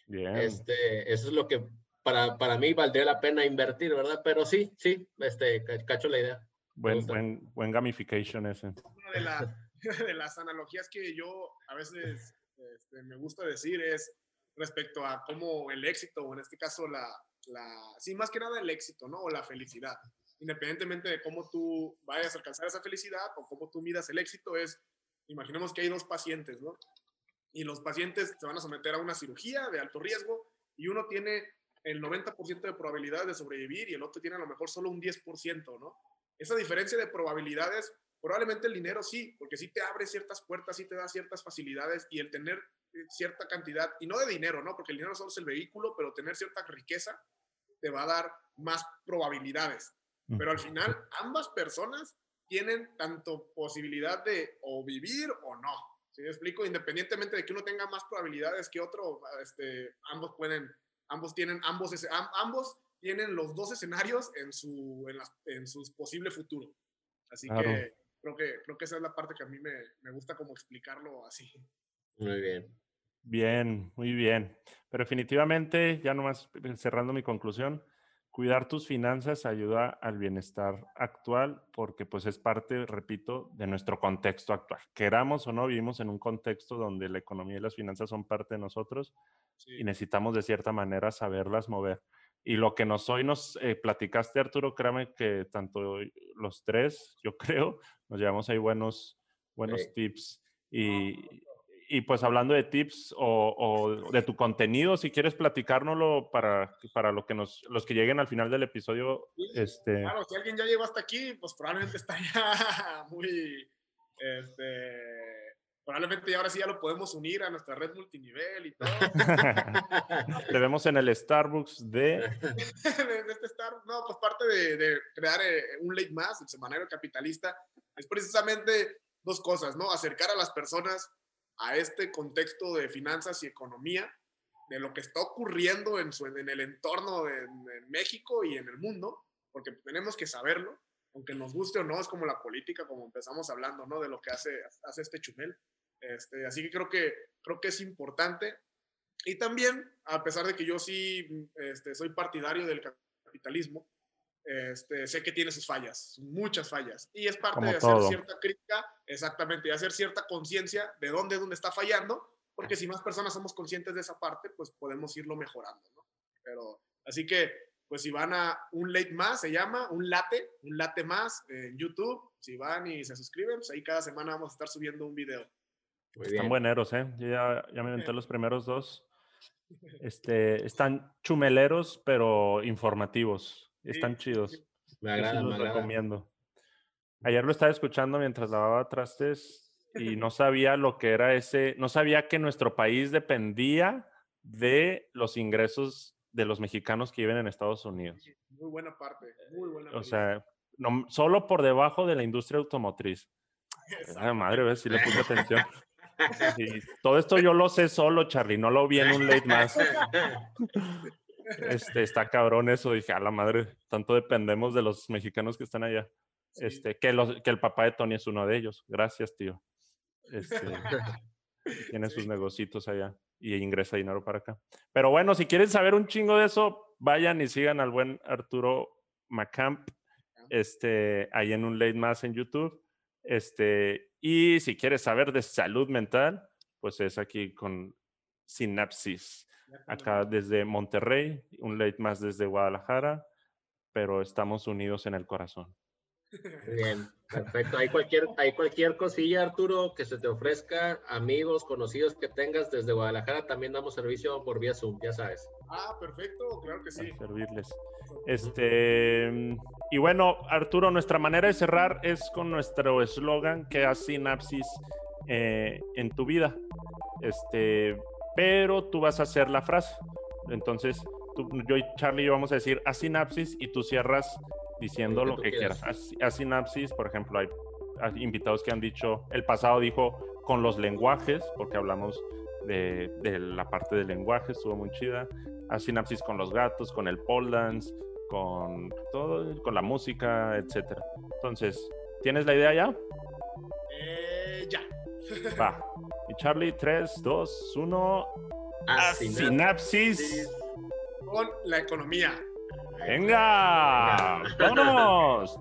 Este, eso es lo que para, para mí valdría la pena invertir, ¿verdad? Pero sí, sí, este, cacho la idea. Buen, buen, buen gamification ese. Una de, de, las analogías que yo a veces este, me gusta decir es respecto a cómo el éxito, o en este caso la, la, sí, más que nada el éxito, ¿no? O la felicidad. Independientemente de cómo tú vayas a alcanzar esa felicidad o cómo tú midas el éxito, es, imaginemos que hay dos pacientes, ¿no? Y los pacientes se van a someter a una cirugía de alto riesgo y uno tiene el 90% de probabilidades de sobrevivir y el otro tiene a lo mejor solo un 10%, ¿no? Esa diferencia de probabilidades, probablemente el dinero sí, porque sí te abre ciertas puertas, sí te da ciertas facilidades y el tener eh, cierta cantidad, y no de dinero, ¿no? Porque el dinero solo es el vehículo, pero tener cierta riqueza te va a dar más probabilidades. Pero al final, ambas personas tienen tanto posibilidad de o vivir o no. ¿Sí me explico? Independientemente de que uno tenga más probabilidades que otro, este, ambos pueden, ambos tienen, ambos, ambos tienen los dos escenarios en su, en, en su posible futuro. Así que creo que creo que esa es la parte que a mí me, me gusta como explicarlo así. Muy bien. Bien, muy bien. Pero definitivamente, ya nomás cerrando mi conclusión, cuidar tus finanzas ayuda al bienestar actual porque pues es parte, repito, de nuestro contexto actual. Queramos o no, vivimos en un contexto donde la economía y las finanzas son parte de nosotros y necesitamos de cierta manera saberlas mover. Y lo que nos hoy nos eh, platicaste, Arturo, créame que tanto los tres, yo creo, nos llevamos ahí buenos, buenos tips. Y, y pues hablando de tips o, de tu contenido, si quieres platicárnoslo para, para lo que nos, los que lleguen al final del episodio. este... Claro, si alguien ya llegó hasta aquí, pues probablemente está ya muy, este, probablemente ahora sí ya lo podemos unir a nuestra red multinivel y todo. Te vemos en el Starbucks de... de, este Starbucks, no, pues parte de, de crear eh, un late más, el semanario capitalista, es precisamente dos cosas, ¿no? Acercar a las personas a este contexto de finanzas y economía, de lo que está ocurriendo en, su, en el entorno de, México y en el mundo, porque tenemos que saberlo, aunque nos guste o no, es como la política, como empezamos hablando, ¿no? De lo que hace, hace este chumel. Este, así que creo, que creo que es importante. Y también, a pesar de que yo sí este, soy partidario del capitalismo, este, sé que tiene sus fallas, muchas fallas. Y es parte de hacer cierta crítica, exactamente, y hacer cierta conciencia de dónde, dónde está fallando, porque si más personas somos conscientes de esa parte, pues podemos irlo mejorando, ¿no? Pero, así que, pues si van a un late más, se llama, un late, un late más en YouTube, si van y se suscriben, pues ahí cada semana vamos a estar subiendo un video. están bueneros, ¿eh? Yo ya, ya me inventé los primeros dos. Este, están chumeleros, pero informativos. Están chidos. Me agrada, los recomiendo. Ayer lo estaba escuchando mientras lavaba trastes y no sabía lo que era ese, no sabía que nuestro país dependía de los ingresos de los mexicanos que viven en Estados Unidos. Muy buena parte, muy buena. O sea, no, solo por debajo de la industria automotriz. Ay, madre, ves si le puse atención. todo esto yo lo sé solo, Charlie, no lo vi en un late más. Este, está cabrón eso, dije, a la madre, tanto dependemos de los mexicanos que están allá. Este, que, los, que el papá de Tony es uno de ellos. Gracias, tío. Este, tiene sus negocios allá y ingresa dinero para acá. Pero bueno, si quieren saber un chingo de eso, vayan y sigan al buen Arturo Macamp, este, ahí en un late más en YouTube. Este, y si quieres saber de salud mental, pues es aquí con Sinapsis, acá desde Monterrey, un late más desde Guadalajara, pero estamos unidos en el corazón. Bien, perfecto. Hay cualquier, hay cualquier cosilla, Arturo, que se te ofrezca, amigos, conocidos que tengas desde Guadalajara, también damos servicio por vía Zoom, ya sabes. Ah, perfecto, claro que sí. servirles. Este, y bueno, Arturo, nuestra manera de cerrar es con nuestro eslogan que hace sinapsis eh, en tu vida. Este, pero tú vas a hacer la frase. Entonces, yo y Charlie vamos a decir a sinapsis y tú cierras diciendo lo que, quieras. A, sinapsis, por ejemplo, hay, invitados que han dicho, el pasado dijo con los lenguajes, porque hablamos de, la parte del lenguaje, estuvo muy chida. A sinapsis con los gatos, con el pole dance, con todo, con la música, etcétera. Entonces, ¿tienes la idea ya? Eh, ya. Va. Y Charlie, 3, 2, 1. A sinapsis. Con la economía. Venga, vámonos.